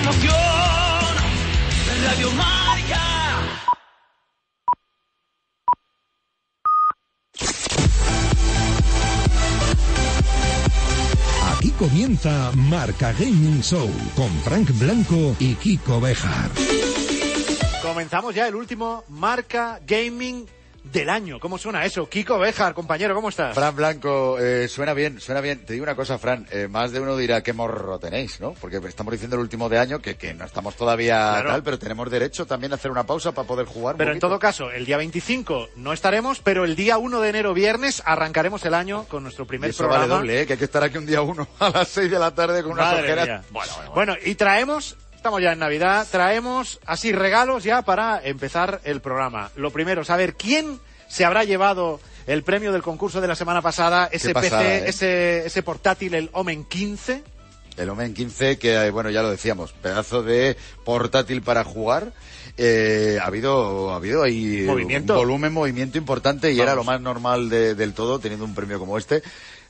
Emoción, Radio Marca. Aquí comienza Marca Gaming Show con Frank Blanco y Kiko Bejar. Comenzamos ya el último Marca Gaming del año. ¿Cómo suena eso? Kiko Bejar, compañero, ¿cómo estás? Fran Blanco, eh, suena bien, suena bien. Te digo una cosa, Fran, eh, más de uno dirá qué morro tenéis, ¿no? Porque estamos diciendo el último de año que, que no estamos todavía Claro. tal, pero tenemos derecho también a hacer una pausa para poder jugar. un Pero en todo caso, el día 25 no estaremos, pero el día 1 de enero, viernes, arrancaremos el año con nuestro Y primer eso programa. vale doble, ¿eh? Que hay que estar aquí un día uno a las seis de la tarde con mía. Bueno, bueno, bueno. Bueno, y traemos, estamos ya en Navidad, traemos así regalos ya para empezar el programa. Lo primero, saber quién se habrá llevado el premio del concurso de la semana pasada, ese pasada, PC, ¿eh? ese, ese portátil, el Omen 15. El Omen 15, que eh, bueno, ya lo decíamos, pedazo de portátil para jugar. Eh, ha habido, ha habido ahí Movimiento. un volumen, movimiento importante y Vamos. era lo más normal de- del todo teniendo un premio como este.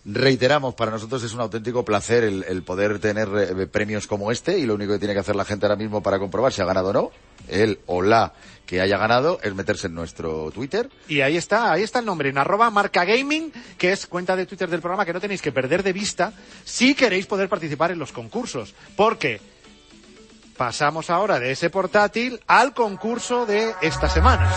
Reiteramos, para nosotros es un auténtico placer el, poder tener eh, premios como este y lo único que tiene que hacer la gente ahora mismo para comprobar si ha ganado o no, él o la que haya ganado, es meterse en nuestro Twitter. Y ahí está, ahí está el nombre, en arroba marca gaming, que es cuenta de Twitter del programa que no tenéis que perder de vista si queréis poder participar en los concursos. Porque pasamos ahora de ese portátil al concurso de esta semana.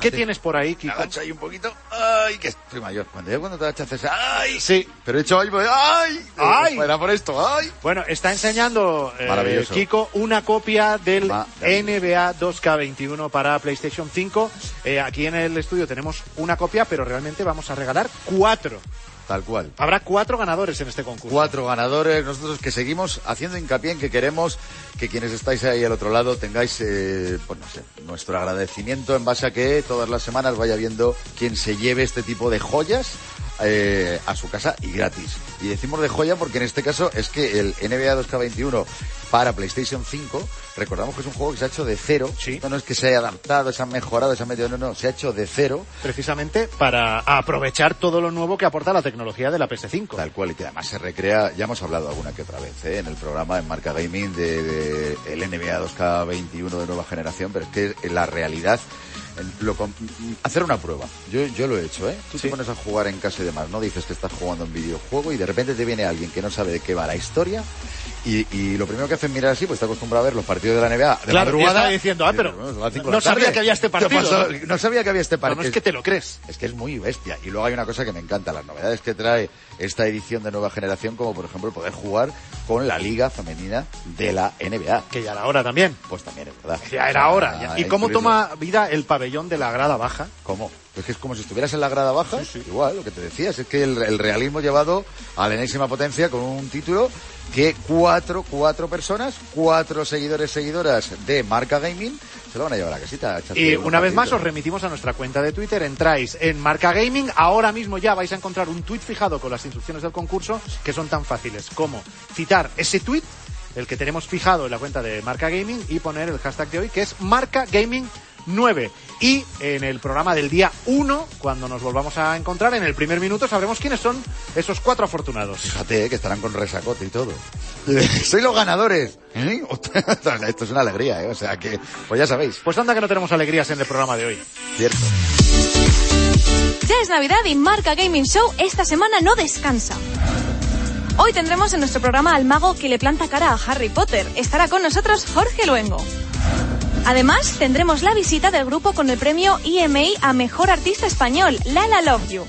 ¿Qué tienes por ahí, Kiko? agacho ahí un poquito. ¡Ay, que estoy mayor! Cuando yo cuando te agachas haces ¡ay! Sí. Pero he hecho ¡ay! ¡ay! ¡Ay! Era por esto ¡ay! Bueno, está enseñando eh. Kiko una copia del. NBA 2K21 para PlayStation 5. Eh, aquí en el estudio tenemos una copia, pero realmente vamos a regalar cuatro. Tal cual. Habrá cuatro ganadores en este concurso. Cuatro ganadores, nosotros que seguimos haciendo hincapié en que queremos que quienes estáis ahí al otro lado tengáis, eh, pues no sé, nuestro agradecimiento en base a que todas las semanas vaya viendo quien se lleve este tipo de joyas eh, a su casa y gratis. Y decimos de joya porque en este caso es que el NBA 2K21 para PlayStation 5, recordamos que es un juego que se ha hecho de cero. Sí. No, no es que se haya adaptado, se ha mejorado, se ha metido, no, no, se ha hecho de cero. precisamente para aprovechar todo lo nuevo que aporta la tecnología de la PS5. Tal cual, y que además se recrea, ya hemos hablado alguna que otra vez ¿eh? en el programa en Marca Gaming de, de el NBA 2K21 de nueva generación, pero es que la realidad, lo hacer una prueba, yo, yo lo he hecho, ¿eh? Tú Sí. te pones a jugar en casa y demás, ¿no? Dices que estás jugando un videojuego y de repente te viene alguien que no sabe de qué va la historia y, y lo primero que hace es mirar así, pues está acostumbrado a ver los partidos de la NBA de Claro, madrugada. diciendo, ah, pero dices, "Bueno, son las cinco de no la tarde". sabía que había este ¿Qué partido, pasó? ¿no? No sabía que había este partido. no es que te lo crees. Es que es muy bestia. Y luego hay una cosa que me encanta, las novedades que trae esta edición de nueva generación, como por ejemplo poder jugar con la liga femenina de la NBA. Que ya era hora también. Pues también es verdad. Ya O era sea, ya. ¿Y cómo toma vida el pabellón de la grada baja? ¿Cómo? Es que es como si estuvieras en la grada baja. Igual, lo que te decías. Es que el, el realismo llevado a la enésima potencia con un título que cuatro, cuatro personas, cuatro seguidores, seguidoras de Marca Gaming, se lo van a llevar a la casita. Y unos una vez más os remitimos a nuestra cuenta de Twitter, entráis en Marca Gaming, ahora mismo ya vais a encontrar un tweet fijado con las instrucciones del concurso que son tan fáciles como citar ese tweet, el que tenemos fijado en la cuenta de Marca Gaming y poner el hashtag de hoy que es Marca Gaming 9. Y en el programa del día 1, cuando nos volvamos a encontrar, en el primer minuto sabremos quiénes son esos cuatro afortunados. Fíjate, eh, que estarán con resacote y todo. ¡Soy los ganadores! ¿Eh? Esto es una alegría, ¿eh? O sea que, pues ya sabéis, Pues anda que no tenemos alegrías en el programa de hoy. cierto. Ya es Navidad y Marca Gaming Show esta semana no descansa. Hoy tendremos en nuestro programa al mago que le planta cara a Harry Potter. Estará con nosotros Jorge Luengo. Además, tendremos la visita del grupo con el premio EMA a Mejor Artista Español, Lala Love You.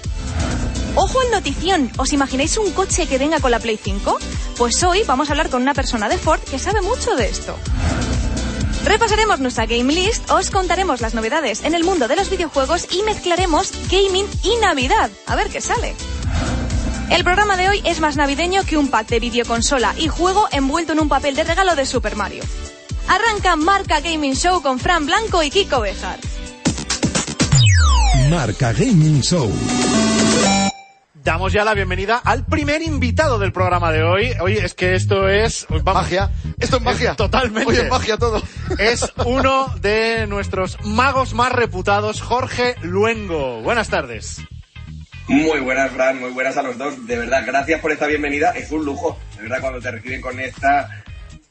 Ojo en notición, ¿os imagináis un coche que venga con la Play 5? Pues hoy vamos a hablar con una persona de Ford que sabe mucho de esto. Repasaremos nuestra game list, os contaremos las novedades en el mundo de los videojuegos y mezclaremos gaming y Navidad. A ver qué sale. El programa de hoy es más navideño que un pack de videoconsola y juego envuelto en un papel de regalo de Super Mario. Arranca Marca Gaming Show con Fran Blanco y Kiko Bejar. Marca Gaming Show. Damos ya la bienvenida al primer invitado del programa de hoy. Oye, es que esto es... vamos, Magia. Esto es magia. Totalmente. Oye, es magia todo. Es uno de nuestros magos más reputados, Jorge Luengo. Buenas tardes. Muy buenas, Fran, muy buenas a los dos. De verdad, gracias por esta bienvenida. Es un lujo. De verdad, cuando te reciben con esta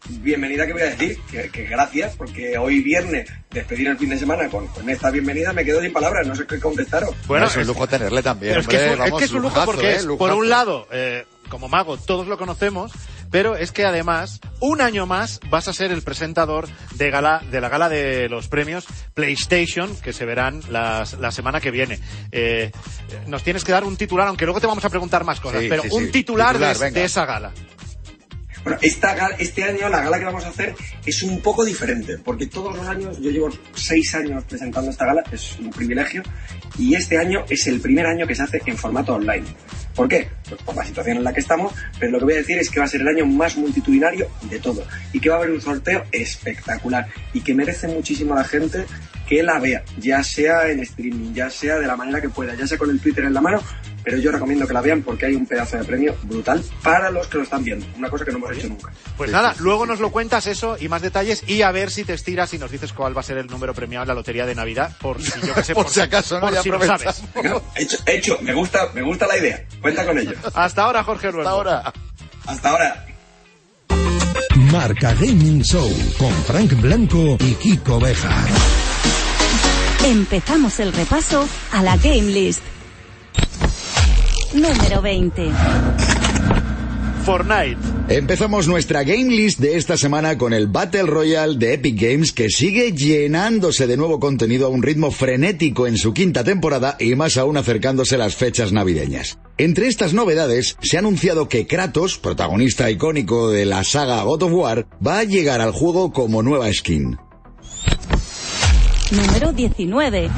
bienvenida que voy a decir, que, que gracias, porque hoy viernes despedir el fin de semana con, con esta bienvenida me quedo sin palabras, no sé qué contestaros. Bueno, es un lujo tenerle también. Pero es que, es, un- es vamos, que es un lujo lujazo, porque ¿eh? por un lado, eh, como mago todos lo conocemos, pero es que además, un año más vas a ser el presentador de, gala, de la gala de los premios PlayStation, que se verán las- la semana que viene. Eh, nos tienes que dar un titular, aunque luego te vamos a preguntar más cosas, Sí, pero sí, un sí. titular, Titular, de, venga. de esa gala. Bueno, esta, este año la gala que vamos a hacer es un poco diferente, porque todos los años, yo llevo seis años presentando esta gala, es un privilegio, y este año es el primer año que se hace en formato online. ¿Por qué? Pues por la situación en la que estamos, pero lo que voy a decir es que va a ser el año más multitudinario de todo, y que va a haber un sorteo espectacular, y que merece muchísimo a la gente que la vea, ya sea en streaming, ya sea de la manera que pueda, ya sea con el Twitter en la mano, pero yo recomiendo que la vean porque hay un pedazo de premio brutal para los que lo están viendo, una cosa que no hemos hecho nunca. Pues Sí, nada, sí, luego sí, nos lo cuentas eso y más detalles y a ver si te estiras y nos dices cuál va a ser el número premiado en la lotería de Navidad, por si yo que sé, Por si acaso, ¿no? por si lo sabes. Hecho, hecho, me gusta, me gusta la idea. Cuenta con ello. Hasta ahora, Jorge. Hasta ahora. Hasta ahora. Marca Gaming Show con Frank Blanco y Kiko Beja. Empezamos el repaso a la Game List. Número 20. Fortnite. Empezamos nuestra game list de esta semana con el Battle Royale de Epic Games que sigue llenándose de nuevo contenido a un ritmo frenético en su quinta temporada y más aún acercándose las fechas navideñas. Entre estas novedades se ha anunciado que Kratos, protagonista icónico de la saga God of War, va a llegar al juego como nueva skin. Número 19.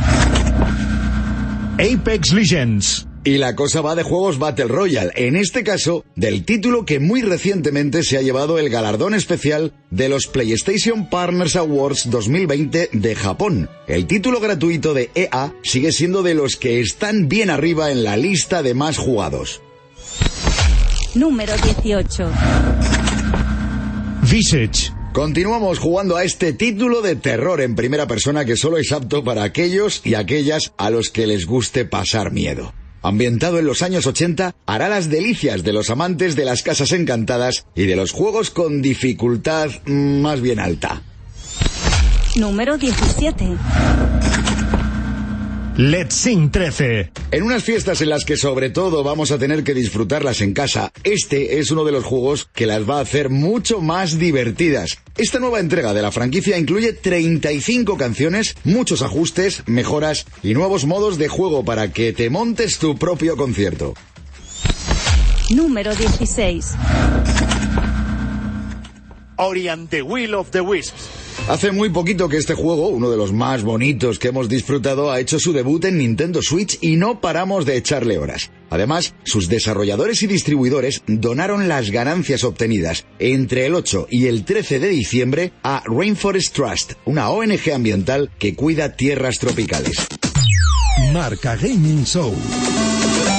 Apex Legends. Y la cosa va de juegos Battle Royale, en este caso del título que muy recientemente se ha llevado el galardón especial de los PlayStation Partners Awards 2020 de Japón. El título gratuito de EA sigue siendo de los que están bien arriba en la lista de más jugados. Número 18. Visage. Continuamos jugando a este título de terror en primera persona que solo es apto para aquellos y aquellas a los que les guste pasar miedo. Ambientado en los años 80, hará las delicias de los amantes de las casas encantadas y de los juegos con dificultad más bien alta. Número 17. Let's Sing 13. En unas fiestas en las que sobre todo vamos a tener que disfrutarlas en casa, este es uno de los juegos que las va a hacer mucho más divertidas. Esta nueva entrega de la franquicia incluye 35 canciones, muchos ajustes, mejoras y nuevos modos de juego para que te montes tu propio concierto. Número 16. Ori and the Will of the Wisps. Hace muy poquito que este juego, uno de los más bonitos que hemos disfrutado, ha hecho su debut en Nintendo Switch y no paramos de echarle horas. Además, sus desarrolladores y distribuidores donaron las ganancias obtenidas entre el 8 y el 13 de diciembre a Rainforest Trust, una ONG ambiental que cuida tierras tropicales. Marca Gaming Show.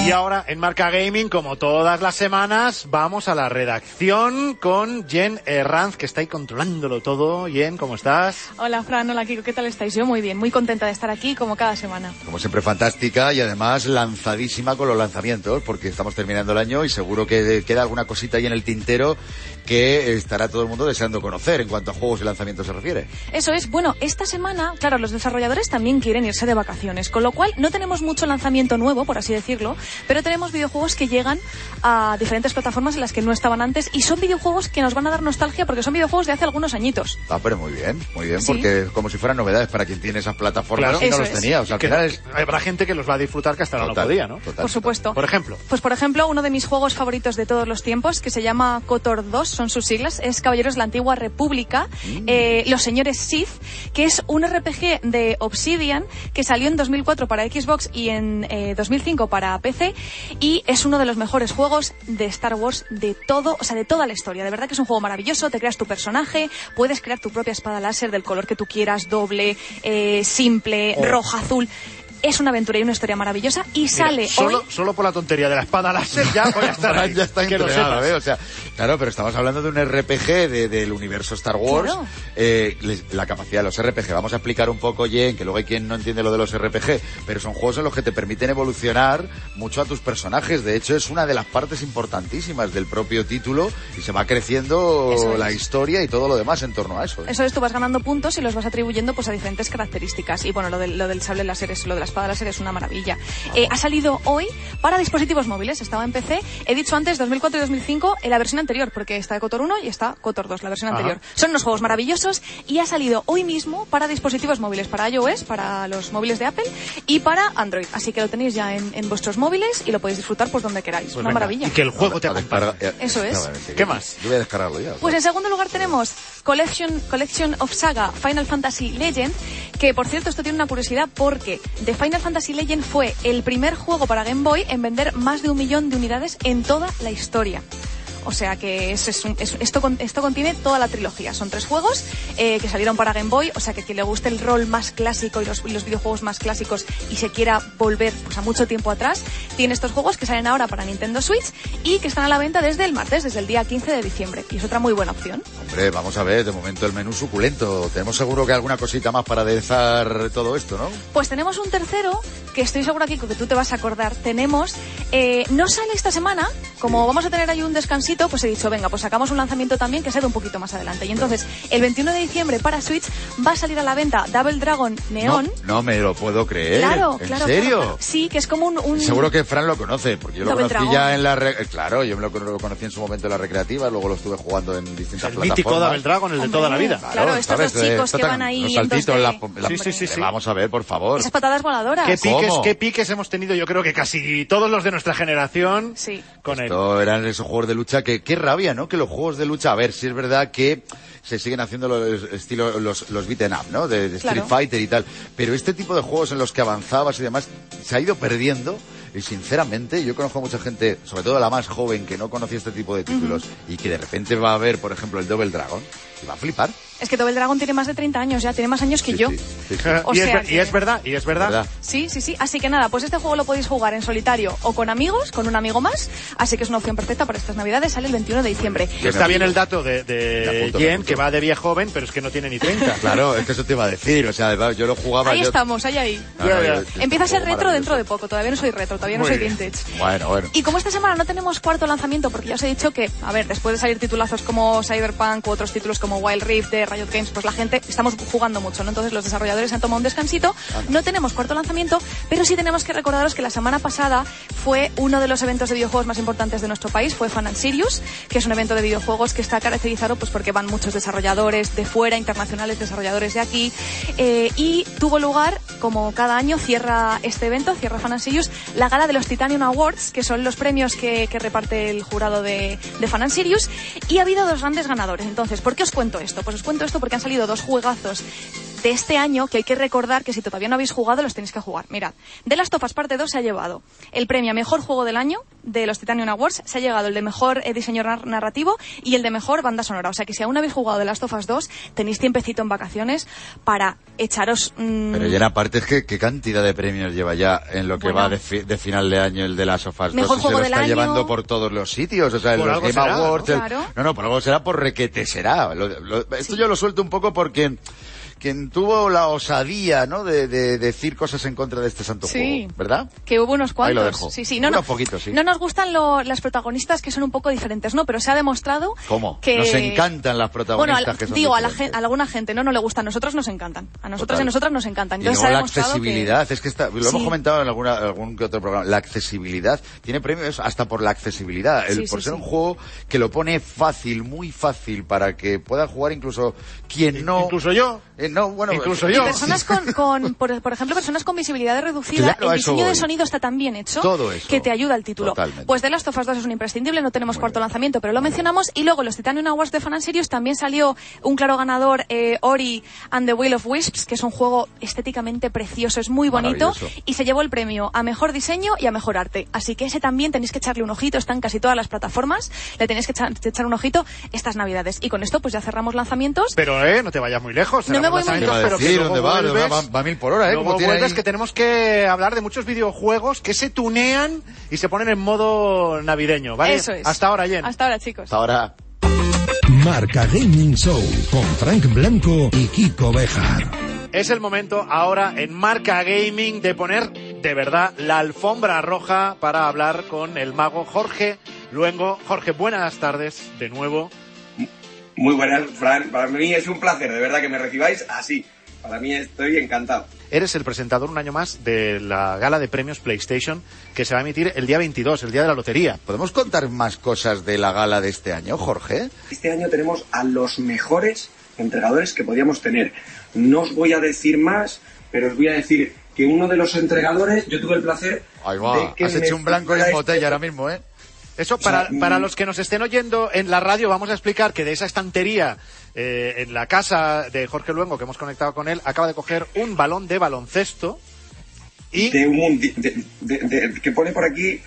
Y ahora en Marca Gaming, como todas las semanas, vamos a la redacción con Jen Herranz, que está ahí controlándolo todo. Jen, ¿cómo estás? Hola Fran, hola Kiko, ¿qué tal estáis? Yo muy bien, muy contenta de estar aquí como cada semana. Como siempre, fantástica y además lanzadísima con los lanzamientos, porque estamos terminando el año y seguro que queda alguna cosita ahí en el tintero que estará todo el mundo deseando conocer en cuanto a juegos y lanzamientos se refiere. Eso es, bueno, esta semana, claro, los desarrolladores también quieren irse de vacaciones, con lo cual no tenemos mucho lanzamiento nuevo, por así decirlo, pero tenemos videojuegos que llegan a diferentes plataformas en las que no estaban antes y son videojuegos que nos van a dar nostalgia porque son videojuegos de hace algunos añitos. Ah, pero muy bien, muy bien, Sí. porque como si fueran novedades para quien tiene esas plataformas Claro. y no los es. tenía. O sea, al Que final es... Habrá gente que los va a disfrutar que hasta Total, no podía, ¿no? total, Por total. supuesto. Por ejemplo. Pues por ejemplo, uno de mis juegos favoritos de todos los tiempos, que se llama KOTOR 2, son sus siglas, es Caballeros de la Antigua República, Mm. eh, Los Señores Sith, que es un RPG de Obsidian que salió en 2004 para Xbox y en eh, 2005 para PC y es uno de los mejores juegos de Star Wars de todo, o sea, de toda la historia. De verdad que es un juego maravilloso, te creas tu personaje, puedes crear tu propia espada láser del color que tú quieras, doble, eh, simple, roja, azul. Es una aventura y una historia maravillosa y Mira, sale solo, hoy. solo por la tontería de la espada láser ya voy a estar ahí. ya está sepas. ¿eh? O sea, claro, pero estamos hablando de un RPG de- del universo Star Wars. Claro. Eh, les- la capacidad de los RPG. Vamos a explicar un poco, Jen, que luego hay quien no entiende lo de los RPG, pero son juegos en los que te permiten evolucionar mucho a tus personajes. De hecho, es una de las partes importantísimas del propio título y se va creciendo Eso es. la historia y todo lo demás en torno a eso. ¿eh? Eso es, tú vas ganando puntos y los vas atribuyendo pues a diferentes características. Y bueno, lo del, lo del sable láser, es, lo de la espada láser es una maravilla. Eh, ha salido hoy para dispositivos móviles. Estaba en PC. He dicho antes 2004 y 2005 en la versión anterior, porque está Cotor 1 y está Cotor 2, la versión Ajá. anterior. Son unos juegos maravillosos y ha salido hoy mismo para dispositivos móviles, para iOS, para los móviles de Apple y para Android. Así que lo tenéis ya en, en vuestros móviles y lo podéis disfrutar pues donde queráis. Pues una venga, maravilla. Y que el juego te acompañe. eh, Eso es. ¿Qué más? Yo voy a descargarlo ya. Pues en segundo lugar tenemos Collection, Collection of Saga Final Fantasy Legend, que por cierto esto tiene una curiosidad porque The Final Fantasy Legend fue el primer juego para Game Boy en vender más de un millón de unidades en toda la historia. O sea que es, es un- es- esto, esto contiene toda la trilogía. Son tres juegos eh, que salieron para Game Boy. O sea que quien le guste el rol más clásico y los, y los videojuegos más clásicos y se quiera volver pues, a mucho tiempo atrás, tiene estos juegos que salen ahora para Nintendo Switch y que están a la venta desde el martes, desde el día 15 de diciembre. Y es otra muy buena opción. Hombre, vamos a ver, de momento el menú suculento. Tenemos seguro que alguna cosita más para aderezar todo esto, ¿no? Pues tenemos un tercero que estoy segura Kiko, que tú te vas a acordar. Tenemos, eh, no sale esta semana, como vamos a tener ahí un descansito, pues he dicho, venga, pues sacamos un lanzamiento también que sea de un poquito más adelante. Y entonces, el 21 de diciembre para Switch va a salir a la venta Double Dragon Neon. No, no me lo puedo creer. Claro, ¿En claro. serio? claro, claro. Sí, que es como un... un- Seguro que Fran lo conoce, porque yo lo Double conocí Dragon. ya en la... re- eh, Claro, yo me lo, lo conocí en su momento en la recreativa, luego lo estuve jugando en distintas El plataformas. mítico Double Dragon, el de toda la vida. Claro, estos dos ¿sabes? Eh, chicos que esto van ahí Los en saltitos, 2D. la, la- Sí, sí, sí, sí. Vamos a ver, por favor. Esas patadas voladoras. ¿Qué piques, ¿Cómo? qué piques hemos tenido? Yo creo que casi todos los de nuestra generación Sí. con él. Esto eran esos juegos de lucha que, qué rabia, ¿no? Que los juegos de lucha, a ver, si es verdad que se siguen haciendo los estilo, los, los beaten up, ¿no? De, de Street Claro. Fighter y tal. Pero este tipo de juegos en los que avanzabas y demás, se ha ido perdiendo. Y sinceramente, yo conozco a mucha gente, sobre todo la más joven, que no conocía este tipo de títulos y que de repente va a ver, por ejemplo, el Double Dragon y va a flipar. Es que Double Dragon tiene más de 30 años ya, tiene más años que Sí, yo. sí, sí, sí. O y, es, sea ver- y es verdad, y es verdad. ¿Verdad? Sí, sí, sí. Así que nada, pues este juego lo podéis jugar en solitario o con amigos, con un amigo más. Así que es una opción perfecta para estas navidades. Sale el 21 de diciembre. Está bien el dato de, de apunto, Jen, que va de viejo joven, pero es que no tiene ni 30. Claro, es que eso te iba a decir. O sea, yo lo jugaba. Ahí yo- estamos, ahí, ahí. No, no, yo- es Empieza a ser retro dentro de poco. Todavía no soy retro, todavía no Muy soy bien. vintage. Bueno, bueno. Y como esta semana no tenemos cuarto lanzamiento, porque ya os he dicho que, a ver, después de salir titulazos como Cyberpunk u otros títulos como Wild Rift de Riot Games, pues la gente, estamos jugando mucho, ¿no? Entonces los desarrolladores han tomado un descansito. No tenemos cuarto lanzamiento, pero sí tenemos que recordaros que la semana pasada fue uno de los eventos de videojuegos más importantes de nuestro país, fue Fan and Sirius, que es un evento de videojuegos que está caracterizado pues porque van muchos desarrolladores de fuera, internacionales, desarrolladores de aquí, eh, y tuvo lugar, como cada año cierra este evento, cierra Fan and Sirius, la gala de los Titanium Awards, que son los premios que, que reparte el jurado de, de Fan and Sirius, y ha habido dos grandes ganadores. Entonces, ¿por qué os cuento esto? Pues os cuento esto porque han salido dos juegazos de este año que hay que recordar que si todavía no habéis jugado los tenéis que jugar. Mirad, de las Tofas parte 2 se ha llevado el premio a mejor juego del año de los Titanium Awards, se ha llegado el de mejor eh, diseño nar- narrativo y el de mejor banda sonora. O sea que si aún no habéis jugado de las Tofas 2, tenéis tiempecito en vacaciones para echaros... mm, Pero ya aparte es que qué cantidad de premios lleva ya en lo que Bueno. va de, fi- de final de año el de las Mejor 2 y juego se lo del está año. llevando por todos los sitios, o sea, en los Game será, ¿no? Awards. el- Claro. no, no, por algo será por requete será. Lo- lo- esto yo lo suelto un poco porque quien tuvo la osadía, ¿no? De, de decir cosas en contra de este santo Sí. juego, ¿verdad? Que hubo unos Ahí lo cuantos. dejo. Sí, sí. No, Unos no, poquitos, sí. no nos gustan lo- las protagonistas que son un poco diferentes, ¿no? Pero se ha demostrado ¿Cómo? que... Nos encantan las Bueno, protagonistas al- que son digo, a, la a alguna gente no, no le gustan. A nosotros nos encantan. A nosotros Total. y a nosotras nos encantan. Y Entonces luego se ha la que- accesibilidad, es que está, lo hemos comentado en alguna, algún que otro programa, la accesibilidad tiene premios hasta por la accesibilidad, el, Sí, por sí, ser sí. un juego que lo pone fácil, muy fácil, para que pueda jugar incluso quien no... Incluso yo. Eh, no, bueno, Incluso Y yo. personas con, con por, por ejemplo, personas con visibilidad reducida, Claro, el diseño de voy. sonido está tan bien hecho Todo eso. que te ayuda el título. Totalmente. Pues The Last of Us 2 es un imprescindible, no tenemos cuarto lanzamiento, pero lo mencionamos. Y luego los Titanium Awards de Fan and Sirius también salió un claro ganador, eh, Ori and the Will of Wisps, que es un juego estéticamente precioso, es muy bonito y se llevó el premio a mejor diseño y a mejor arte. Así que ese también tenéis que echarle un ojito, está en casi todas las plataformas, le tenéis que echar, echar un ojito estas navidades. Y con esto pues ya cerramos lanzamientos. Pero, eh, no te vayas muy lejos. No me cerramos a pero que luego ¿dónde va? vuelves- Va- va a mil por hora, ¿eh? luego vuelves ahí- que tenemos que hablar de muchos videojuegos que se tunean y se ponen en modo navideño, ¿vale? Eso es. Hasta ahora, Jen. Hasta ahora, chicos. Hasta ahora. Marca Gaming Show con Frank Blanco y Kiko Bejar. Es el momento ahora en Marca Gaming de poner de verdad la alfombra roja para hablar con el mago Jorge Luengo. Jorge, buenas tardes de nuevo. Muy buenas, Fran. Para mí es un placer, de verdad, que me recibáis así. Para mí estoy encantado. Eres el presentador un año más de la gala de premios PlayStation que se va a emitir el día 22, el día de la lotería. ¿Podemos contar más cosas de la gala de este año, Jorge? Este año tenemos a los mejores entregadores que podíamos tener. No os voy a decir más, pero os voy a decir que uno de los entregadores, yo tuve el placer Ahí va. de que Has hecho un blanco y en botella esto. ahora mismo, ¿eh? Eso, para, O sea, para los que nos estén oyendo en la radio, vamos a explicar que de esa estantería eh, en la casa de Jorge Luengo, que hemos conectado con él, acaba de coger un balón de baloncesto y... de un de- de- que pone por aquí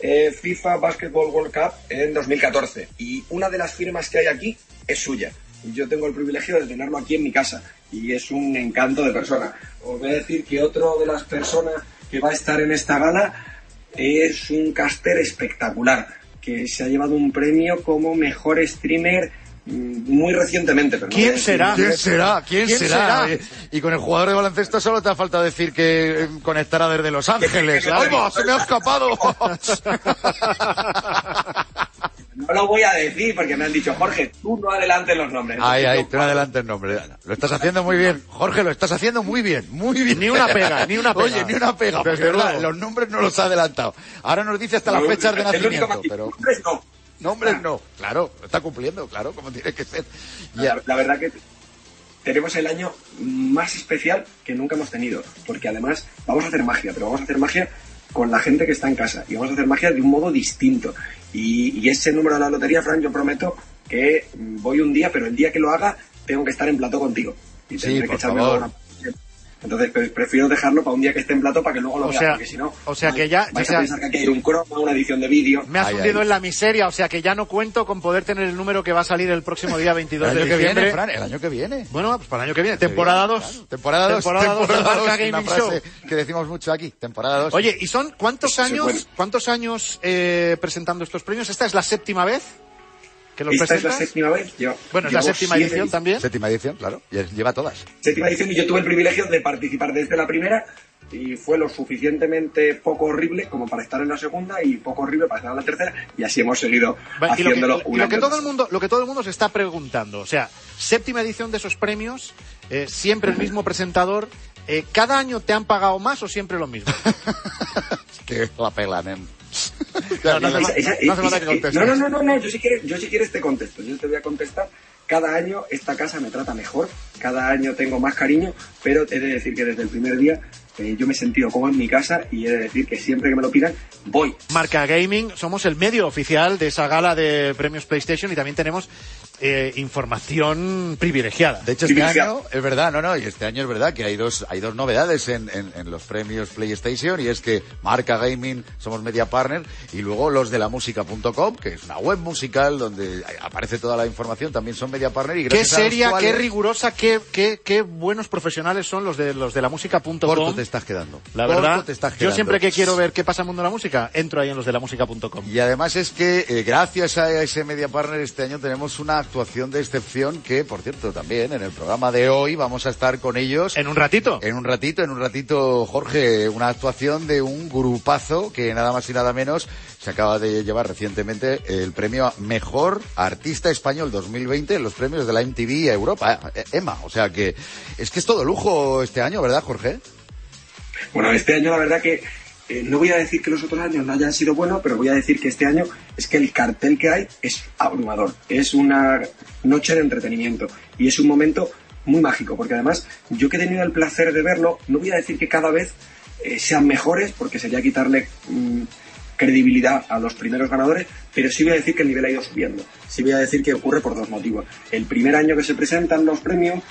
eh, FIFA Basketball World Cup en 2014 y una de las firmas que hay aquí es suya. Yo tengo el privilegio de tenerlo aquí en mi casa y es un encanto de persona. Os voy a decir que otro de las personas que va a estar en esta gala es un caster espectacular que se ha llevado un premio como mejor streamer mm, muy recientemente pero no ¿Quién será? ¿Quién será? ¿Quién, ¿Quién será? será? Eh, Y con el jugador de baloncesto solo te ha falta decir que eh, conectará desde Los Ángeles. ¡Ay, va! ¡Se me ha escapado! no lo voy a decir porque me han dicho Jorge tú no adelantes los nombres Ay, ay, tú no adelantes el nombre. Lo estás haciendo muy bien. Jorge, lo estás haciendo muy bien, muy bien. Ni una pega, ni una pega. Oye, ni una pega. Porque, verdad, los nombres no los ha adelantado. Ahora nos dice hasta las fechas de nacimiento, pero nombres no. nombres no. Claro, lo está cumpliendo, claro, como tiene que ser. Ya. la verdad que tenemos el año más especial que nunca hemos tenido, porque además vamos a hacer magia, pero vamos a hacer magia con la gente que está en casa y vamos a hacer magia de un modo distinto. Y, y ese número de la lotería, Fran, yo prometo que voy un día, pero el día que lo haga tengo que estar en plató contigo. Y Sí, por que echarme favor. una- Entonces pre- prefiero dejarlo para un día que esté en plató para que luego lo O veas, sea- porque si no, o sea que ya- vais o sea- a pensar que aquí hay un croma, una edición de vídeo. Me has Ay, hundido ay. en la miseria, o sea que ya no cuento con poder tener el número que va a salir el próximo día 22 El de año que diciembre. viene, Fran, el año que viene. Bueno, pues para el año que viene, temporada 2. Claro, Temporada 2. Temporada dos de Marca una Gaming frase Show. que decimos mucho aquí. Temporada 2. Oye, ¿y son cuántos años, cuántos años eh, presentando estos premios? ¿Esta es la séptima vez que los Esta es la séptima vez. Yo, bueno, es la séptima siete edición también. Séptima edición, claro. Y lleva todas. séptima edición y yo tuve el privilegio de participar desde la primera y fue lo suficientemente poco horrible como para estar en la segunda y poco horrible para estar en la tercera y así hemos seguido Va, y lo que, haciéndolo y lo que todo más. el mundo, lo que todo el mundo se está preguntando, o sea, séptima edición de esos premios, eh, siempre el mismo presentador. eh, ¿Cada año te han pagado más o siempre lo mismo? Que la pelan, ¿eh? No, no no no, no, no, no, no, yo si quieres, yo si quieres te contesto, yo te voy a contestar. Cada año esta casa me trata mejor, cada año tengo más cariño, pero he de decir que desde el primer día eh, yo me he sentido como en mi casa y he de decir que siempre que me lo pidan, voy. Marca Gaming, somos el medio oficial de esa gala de premios PlayStation y también tenemos eh, información privilegiada. De hecho, este año es verdad, no, no, y este año es verdad que hay dos, hay dos novedades en, en- en los premios PlayStation y es que Marca Gaming somos media partner y luego los de la música.com, que es una web musical donde aparece toda la información, también son media partner y Qué gracias a los seria, qué cuales- rigurosa, qué, qué, qué buenos profesionales son los de los de la música.com. Corto te estás quedando. La Corto verdad, te estás yo quedando. siempre que quiero ver qué pasa en el mundo de la música, entro ahí en los de la música.com. Y además es que eh, gracias a ese media partner este año tenemos una actuación de excepción que, por cierto, también en el programa de hoy vamos a estar con ellos. En un ratito. En un ratito, en un ratito, Jorge, una actuación de un grupazo que nada más y nada menos se acaba de llevar recientemente el premio a Mejor Artista Español 2020 en los premios de la MTV Europa, eh, EMA. O sea que es que es todo lujo este año, ¿verdad, Jorge? Bueno, este año la verdad que eh, no voy a decir que los otros años no hayan sido buenos, pero voy a decir que este año es que el cartel que hay es abrumador. Es una noche de entretenimiento y es un momento muy mágico, porque además yo que he tenido el placer de verlo, no voy a decir que cada vez eh, sean mejores, porque sería quitarle mm, credibilidad a los primeros ganadores, pero sí voy a decir que el nivel ha ido subiendo. Sí voy a decir que ocurre por dos motivos. El primer año que se presentan los premios,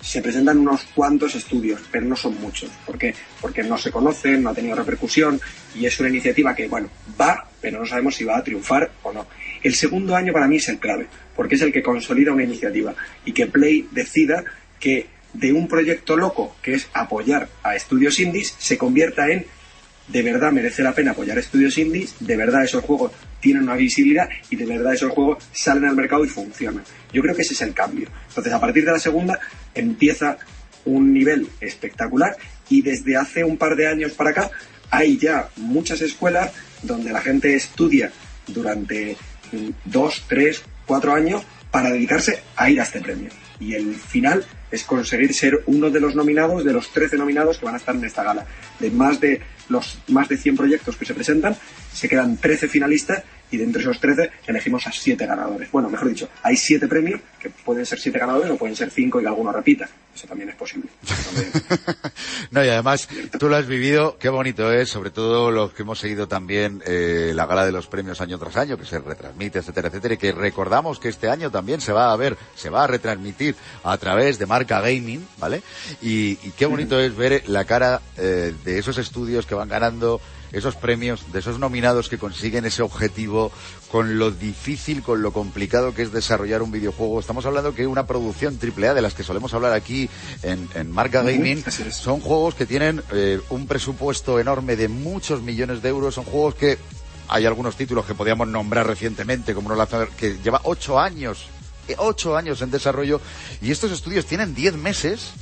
se presentan unos cuantos estudios, pero no son muchos. ¿Por qué? Porque no se conocen, no ha tenido repercusión y es una iniciativa que, bueno, va, pero no sabemos si va a triunfar o no. El segundo año para mí es el clave, porque es el que consolida una iniciativa y que Play decida que de un proyecto loco que es apoyar a estudios indies se convierta en de verdad merece la pena apoyar estudios indies, de verdad esos juegos tienen una visibilidad y de verdad esos juegos salen al mercado y funcionan. Yo creo que ese es el cambio. Entonces, a partir de la segunda empieza un nivel espectacular y desde hace un par de años para acá hay ya muchas escuelas donde la gente estudia durante mm, dos, tres, cuatro años para dedicarse a ir a este premio. Y el final es conseguir ser uno de los nominados, de los 13 nominados que van a estar en esta gala. De más de los más de 100 proyectos que se presentan, se quedan 13 finalistas y de entre esos 13 elegimos a 7 ganadores. Bueno, mejor dicho, hay 7 premios que pueden ser 7 ganadores o pueden ser 5 y que alguno repita. Eso también es posible. no, y además tú lo has vivido, qué bonito es, sobre todo los que hemos seguido también eh, la gala de los premios año tras año, que se retransmite, etcétera, etcétera, y que recordamos que este año también se va a ver, se va a retransmitir a través de marca gaming, ¿vale? Y, qué bonito es ver la cara eh, de esos estudios que van ganando esos premios, de esos nominados que consiguen ese objetivo con lo difícil, con lo complicado que es desarrollar un videojuego. Estamos hablando que una producción AAA de las que solemos hablar aquí en, Marca Gaming son juegos que tienen eh, un presupuesto enorme de muchos millones de euros, son juegos que hay algunos títulos que podíamos nombrar recientemente, como no que lleva ocho años, eh, ocho años en desarrollo, y estos estudios tienen diez meses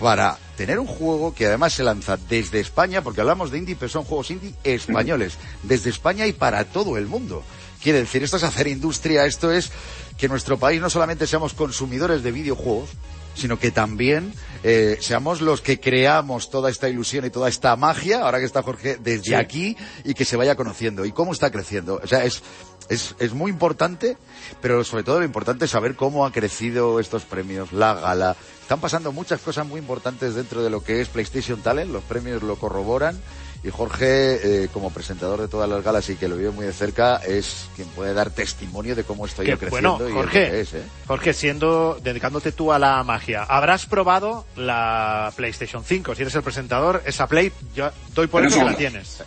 para tener un juego que además se lanza desde España, porque hablamos de indie, pero son juegos indie españoles, desde España y para todo el mundo. Quiere decir, esto es hacer industria, esto es que nuestro país no solamente seamos consumidores de videojuegos, sino que también eh, seamos los que creamos toda esta ilusión y toda esta magia, ahora que está Jorge, desde aquí y que se vaya conociendo. ¿Y cómo está creciendo? O sea, es, es, es muy importante, pero sobre todo lo importante es saber cómo han crecido estos premios, la gala. Están pasando muchas cosas muy importantes dentro de lo que es PlayStation Talent, los premios lo corroboran. Y Jorge, eh, como presentador de todas las galas y que lo veo muy de cerca, es quien puede dar testimonio de cómo estoy creciendo. Bueno, Jorge, es, ¿eh? Jorge, siendo, dedicándote tú a la magia, ¿habrás probado la PlayStation 5? Si eres el presentador, esa Play, yo doy por eso que la tienes.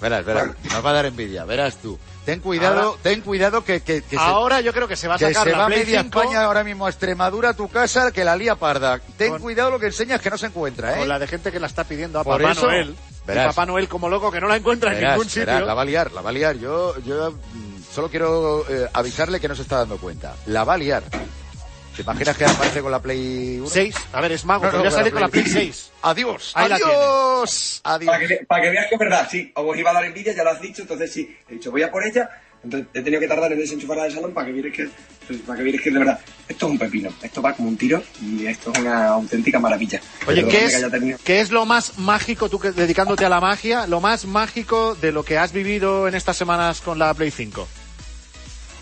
Verás, verás, nos va a dar envidia, verás tú. Ten cuidado, ten cuidado que, que, ahora yo creo que se va a sacar que se va media España ahora mismo a Extremadura a tu casa que la lía parda. Ten cuidado lo que enseñas que no se encuentra, ¿eh? Con la de gente que la está pidiendo a Papá Noel. Papá Noel como loco que no la encuentra en ningún sitio. la va a liar, la va a liar. Yo, yo mm, solo quiero eh, avisarle que no se está dando cuenta. La va a liar. ¿Te imaginas que aparece con la Play 6? A ver, es mago, no, podría salir con la Play 6. Adiós, adiós, adiós. Para que, para que, veas que es verdad, sí. Os iba a dar envidia, ya lo has dicho, entonces sí. He dicho, voy a por ella. Entonces he tenido que tardar en desenchufarla del salón para que vierais que, para que vierais que de verdad, esto es un pepino. Esto va como un tiro y esto es una auténtica maravilla. Oye, ¿qué es, ¿qué es lo más mágico, tú que, dedicándote a la magia, lo más mágico de lo que has vivido en estas semanas con la Play 5?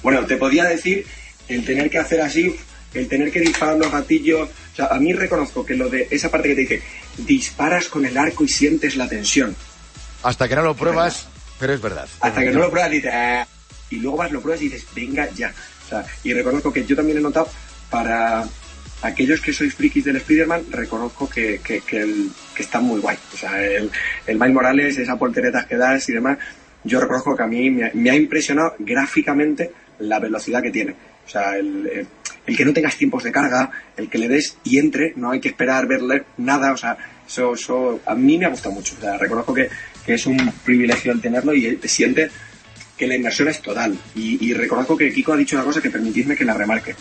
Bueno, te podía decir el tener que hacer así el tener que disparar los gatillos. O sea, a mí reconozco que lo de esa parte que te dice, disparas con el arco y sientes la tensión. Hasta que no lo pruebas, pero es verdad. Hasta que no lo pruebas, dices, ah", y luego vas, lo pruebas y dices, venga ya. O sea, y reconozco que yo también he notado para aquellos que sois frikis del Spider-Man, reconozco que, que, el, que está muy guay. O sea, el, el Miles Morales, esa porteretas que das y demás, yo reconozco que a mí me, me ha impresionado gráficamente la velocidad que tiene. O sea, el, el que no tengas tiempos de carga, el que le des y entre, no hay que esperar verle nada, o sea, eso, eso a mí me ha gustado mucho, o sea, reconozco que, es un privilegio el tenerlo y te siente que la inversión es total. Y, reconozco que Kiko ha dicho una cosa que permitidme que la remarque,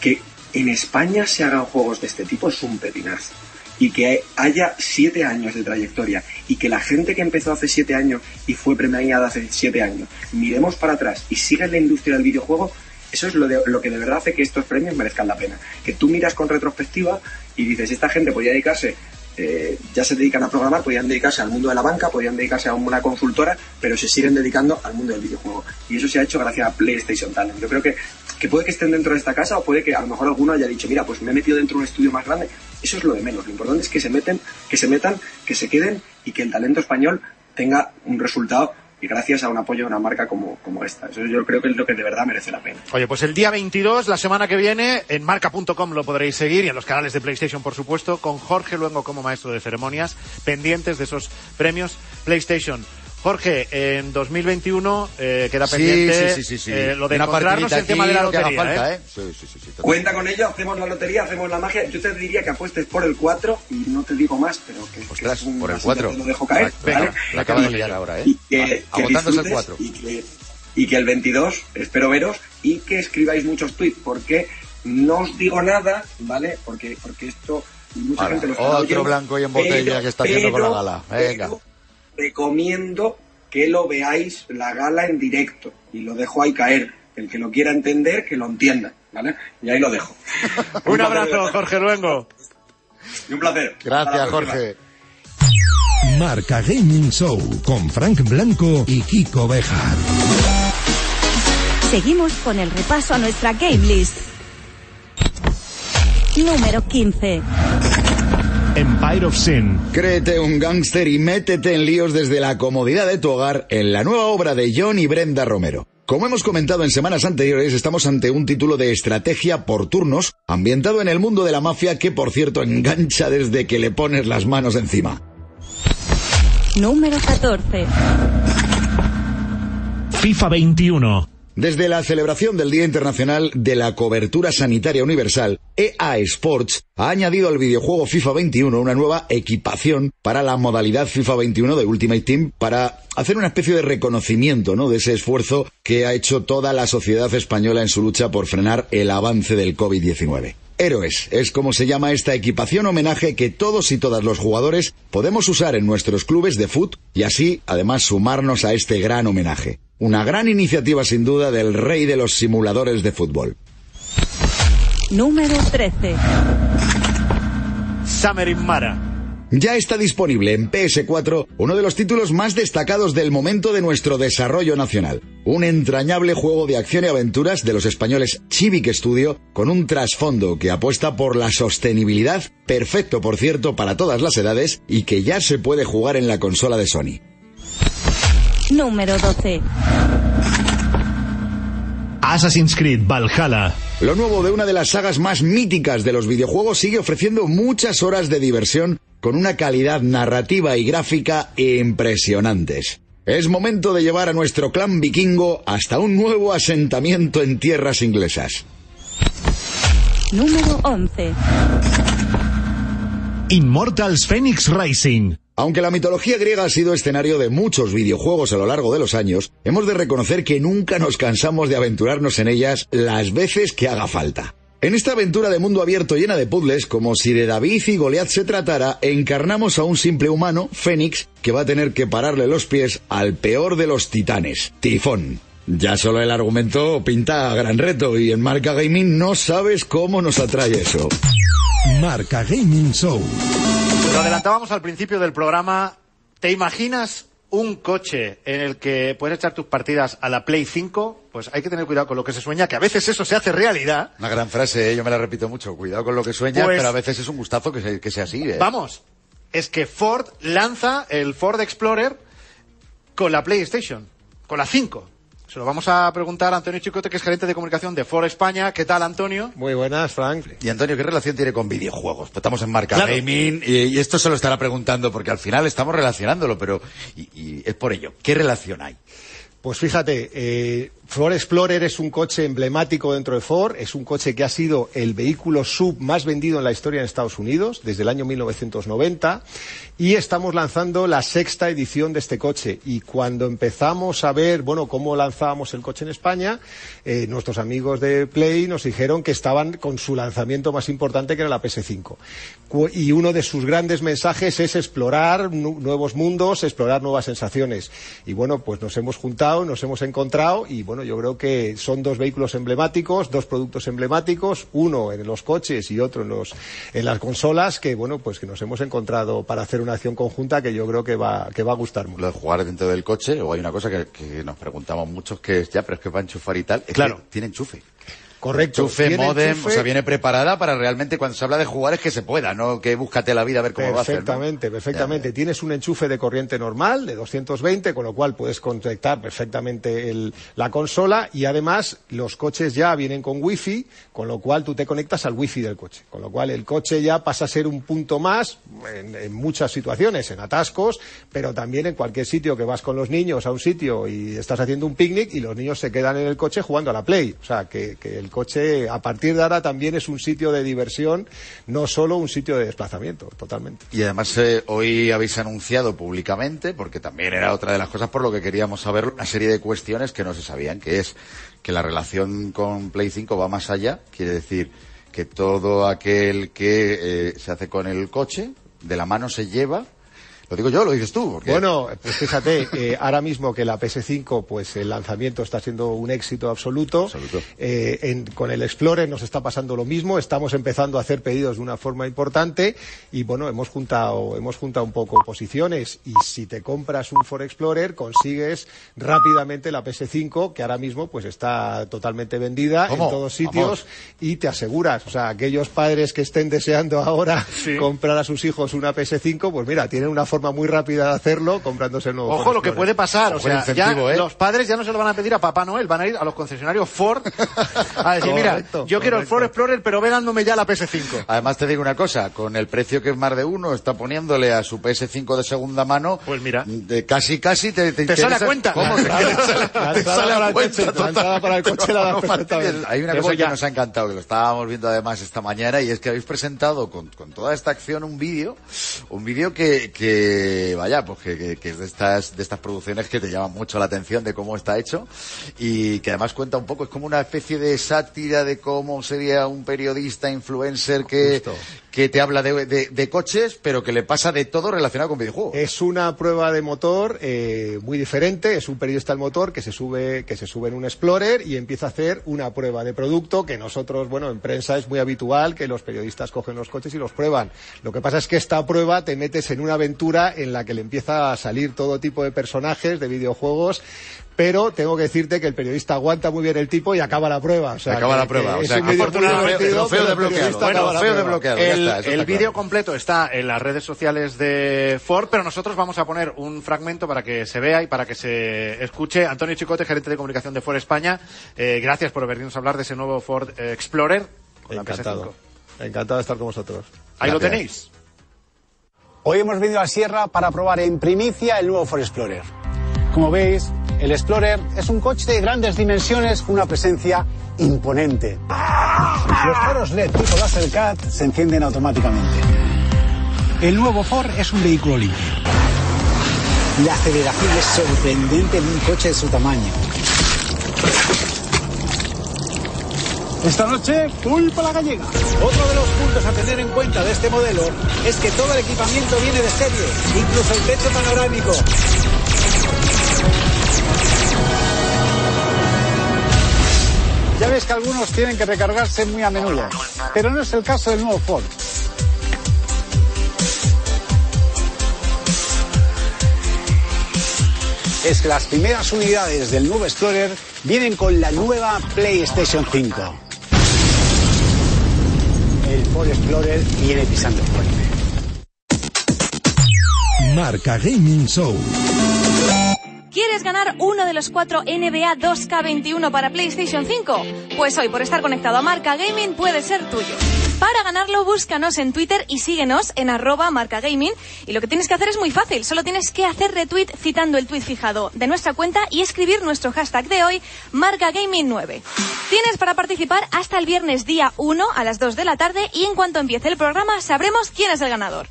que en España se hagan juegos de este tipo es un pepinazo. Y que haya siete años de trayectoria y que la gente que empezó hace siete años y fue premiada hace siete años, miremos para atrás y siga en la industria del videojuego, eso es lo, lo que de verdad hace que estos premios merezcan la pena. Que tú miras con retrospectiva y dices, esta gente podría dedicarse eh, ya se dedican a programar, podrían dedicarse al mundo de la banca, podrían dedicarse a una consultora, pero se siguen dedicando al mundo del videojuego. Y eso se ha hecho gracias a PlayStation Talent. Yo creo que, que puede que estén dentro de esta casa o puede que a lo mejor alguno haya dicho, mira, pues me he metido dentro de un estudio más grande. Eso es lo de menos. Lo importante es que se meten, que se metan, que se queden y que el talento español tenga un resultado gracias a un apoyo de una marca como, como esta. Eso yo creo que es lo que de verdad merece la pena. Oye, pues el día 22, la semana que viene, en marca.com lo podréis seguir y en los canales de PlayStation, por supuesto, con Jorge Luengo como maestro de ceremonias, pendientes de esos premios PlayStation. Jorge, en 2021 eh, queda Sí, pendiente sí, sí, sí, sí. eh, lo de Una encontrarnos partidita el tema de la que lotería. falta, ¿eh? ¿eh? Sí, sí, sí, sí, total. Cuenta con ello, hacemos la lotería, hacemos la magia. Yo te diría que apuestes por el 4 y no te digo más, pero que, que Ostras, es un por el así 4. Te lo dejo caer. Venga, ¿vale? la acaba de liar ahora, ¿eh? Y que, que Agotándose el disfrutes 4. Y que, y que el 22, espero veros, y que escribáis muchos tweets, porque no os digo nada, ¿vale? Porque, porque esto mucha gente lo está otro oyendo, blanco y en botella que está haciendo con la gala. Venga. pero recomiendo que lo veáis la gala en directo y lo dejo ahí caer. El que lo quiera entender, que lo entienda, ¿vale? Y ahí lo dejo. Un abrazo, Jorge Luengo. Y un placer. Gracias. Jorge. Marca Gaming Show con Frank Blanco y Kiko Bejar. Seguimos con el repaso a nuestra game list. Número 15. Empire of Sin. Créete un gángster y métete en líos desde la comodidad de tu hogar en la nueva obra de John y Brenda Romero. Como hemos comentado en semanas anteriores, estamos ante un título de estrategia por turnos, ambientado en el mundo de la mafia que, por cierto, engancha desde que le pones las manos encima. Número 14. FIFA 21. Desde la celebración del Día Internacional de la Cobertura Sanitaria Universal, EA Sports ha añadido al videojuego FIFA 21 una nueva equipación para la modalidad FIFA 21 de Ultimate Team para hacer una especie de reconocimiento ¿no? de ese esfuerzo que ha hecho toda la sociedad española en su lucha por frenar el avance del COVID-19. Héroes es como se llama esta equipación homenaje que todos y todas los jugadores podemos usar en nuestros clubes de fútbol y así además sumarnos a este gran homenaje. Una gran iniciativa sin duda del rey de los simuladores de fútbol. Número 13. Summer in Mara. Ya está disponible en PS4 uno de los títulos más destacados del momento de nuestro desarrollo nacional. Un entrañable juego de acción y aventuras de los españoles Civic Studio con un trasfondo que apuesta por la sostenibilidad, perfecto por cierto para todas las edades y que ya se puede jugar en la consola de Sony. Número 12. Assassin's Creed Valhalla. Lo nuevo de una de las sagas más míticas de los videojuegos sigue ofreciendo muchas horas de diversión con una calidad narrativa y gráfica impresionantes. Es momento de llevar a nuestro clan vikingo hasta un nuevo asentamiento en tierras inglesas. Número 11. Immortals Phoenix Rising. Aunque la mitología griega ha sido escenario de muchos videojuegos a lo largo de los años, hemos de reconocer que nunca nos cansamos de aventurarnos en ellas las veces que haga falta. En esta aventura de mundo abierto llena de puzzles, como si de David y Goliath se tratara, encarnamos a un simple humano, Fénix, que va a tener que pararle los pies al peor de los titanes, Tifón. Ya solo el argumento pinta a gran reto y en Marca Gaming no sabes cómo nos atrae eso. Marca Gaming Show. Lo adelantábamos al principio del programa. ¿Te imaginas un coche en el que puedes echar tus partidas a la Play 5? Pues hay que tener cuidado con lo que se sueña, que a veces eso se hace realidad. Una gran frase, ¿eh? yo me la repito mucho. Cuidado con lo que sueñas, Pues- pero a veces es un gustazo que, se- que sea así. ¿eh? Vamos, es que Ford lanza el Ford Explorer con la PlayStation, con la 5. Se lo vamos a preguntar a Antonio Chicote, que es gerente de comunicación de Ford España. ¿Qué tal, Antonio? Muy buenas, Frank. Y Antonio, ¿qué relación tiene con videojuegos? Pues estamos en marca Claro. gaming y, y esto se lo estará preguntando porque al final estamos relacionándolo, pero y, y es por ello. ¿Qué relación hay? Pues fíjate, eh, Ford Explorer es un coche emblemático dentro de Ford, es un coche que ha sido el vehículo sub más vendido en la historia en Estados Unidos desde el año 1990 y estamos lanzando la sexta edición de este coche. Y cuando empezamos a ver, bueno, cómo lanzábamos el coche en España, eh, nuestros amigos de Play nos dijeron que estaban con su lanzamiento más importante que era la PS5 Cu- y uno de sus grandes mensajes es explorar nu- nuevos mundos, explorar nuevas sensaciones. Y bueno, pues nos hemos juntado, nos hemos encontrado y bueno, yo creo que son dos vehículos emblemáticos, dos productos emblemáticos, uno en los coches y otro en los en las consolas que bueno, pues que nos hemos encontrado para hacer una acción conjunta que yo creo que va que va a gustar mucho. Lo de jugar dentro del coche, o hay una cosa que, que nos preguntamos muchos que es ya, pero es que para enchufar y tal, es Claro. que tiene enchufe. Correcto. Enchufe, modem, enchufe- o sea, viene preparada para realmente cuando se habla de jugar es que se pueda, no que búscate la vida a ver cómo va a hacer. ¿no? Perfectamente, perfectamente. Tienes un enchufe de corriente normal de 220, con lo cual puedes conectar perfectamente el- la consola y además los coches ya vienen con wifi, con lo cual tú te conectas al wifi del coche. Con lo cual el coche ya pasa a ser un punto más en, en muchas situaciones, en atascos, pero también en cualquier sitio que vas con los niños a un sitio y estás haciendo un picnic y los niños se quedan en el coche jugando a la Play. O sea, que, que el coche a partir de ahora también es un sitio de diversión, no solo un sitio de desplazamiento, totalmente. Y además eh, hoy habéis anunciado públicamente, porque también era otra de las cosas por lo que queríamos saber, una serie de cuestiones que no se sabían, que es que la relación con Play 5 va más allá, quiere decir que todo aquel que eh, se hace con el coche, de la mano se lleva, lo digo yo, lo dices tú, porque Bueno, pues fíjate, eh, ahora mismo que la PS5, pues el lanzamiento está siendo un éxito absoluto. Absoluto. Eh, en- con el Explorer nos está pasando lo mismo. Estamos empezando a hacer pedidos de una forma importante y bueno, hemos juntado, hemos juntado un poco posiciones y si te compras un Ford Explorer consigues rápidamente la PS5 que ahora mismo pues está totalmente vendida ¿Cómo? en todos sitios Vamos. y te aseguras, o sea, aquellos padres que estén deseando ahora Sí. comprar a sus hijos una PS5, pues mira, tienen una forma muy rápida de hacerlo comprándose el nuevo Ojo lo que puede pasar, o sea, ya ¿eh? los padres ya no se lo van a pedir a Papá Noel, van a ir a los concesionarios Ford a decir, mira, Correcto, yo quiero el. Ford Explorer, pero ve dándome ya la PS5. Además te digo una cosa, con el precio que es más de uno, está poniéndole a su PS5 de segunda mano, Pues mira. de casi casi te, te, Te sale a cuenta. ¿Cómo? Te, sale, a cuenta total. para el coche la. Hay una cosa que nos ha encantado, que lo estábamos viendo además esta mañana, y es que habéis presentado con, con toda esta acción un vídeo, un vídeo que, que, vaya, pues que, que- que es de estas, de estas producciones que te llaman mucho la atención de cómo está hecho, y que además cuenta un poco, es como una especie de sátira de cómo sería un periodista influencer que, Justo. que te habla de, de- de coches, pero que le pasa de todo relacionado con videojuegos. Es una prueba de motor eh, muy diferente. Es un periodista al motor que se sube que se sube en un Explorer y empieza a hacer una prueba de producto que nosotros, bueno, en prensa es muy habitual que los periodistas cogen los coches y los prueban. Lo que pasa es que esta prueba te metes en una aventura en la que le empieza a salir todo tipo de personajes de videojuegos. Pero tengo que decirte que el periodista aguanta muy bien el tipo y acaba la prueba. O sea, Acaba que- la prueba, o sea, afortunadamente desbloqueado. periodista Bueno, desbloqueado. ya El, está, el vídeo claro. completo está en las redes sociales de Ford, pero nosotros vamos a poner un fragmento para que se vea y para que se escuche. Antonio Chicote, gerente de comunicación de Ford España, eh, gracias por venirnos a hablar de ese nuevo Ford eh, Explorer. con la Encantado. PS5. Encantado de estar con vosotros. Ahí lo tenéis. Hoy hemos venido a Sierra para probar en primicia el nuevo Ford Explorer. Como veis, el Explorer es un coche de grandes dimensiones con una presencia imponente. Los faros LED tipo LaserCat se encienden automáticamente. El nuevo Ford es un vehículo limpio. La aceleración es sorprendente en un coche de su tamaño. Esta noche, pulpa la gallega. Otro de los puntos a tener en cuenta de este modelo es que todo el equipamiento viene de serie, incluso el techo panorámico. Ya ves que algunos tienen que recargarse muy a menudo, pero no es el caso del nuevo Ford. es que las primeras unidades del nuevo Explorer vienen con la nueva PlayStation 5. Ford Explorer viene pisando fuerte. Marca Gaming Show. ¿Quieres ganar uno de los cuatro NBA 2K21 para PlayStation 5? Pues hoy, por estar conectado a Marca Gaming, puede ser tuyo. Para ganarlo, búscanos en Twitter y síguenos en arroba marcagaming. Y lo que tienes que hacer es muy fácil. Solo tienes que hacer retweet citando el tweet fijado de nuestra cuenta y escribir nuestro hashtag de hoy, marcagaming9. Tienes para participar hasta el viernes día 1 a las 2 de la tarde y en cuanto empiece el programa sabremos quién es el ganador.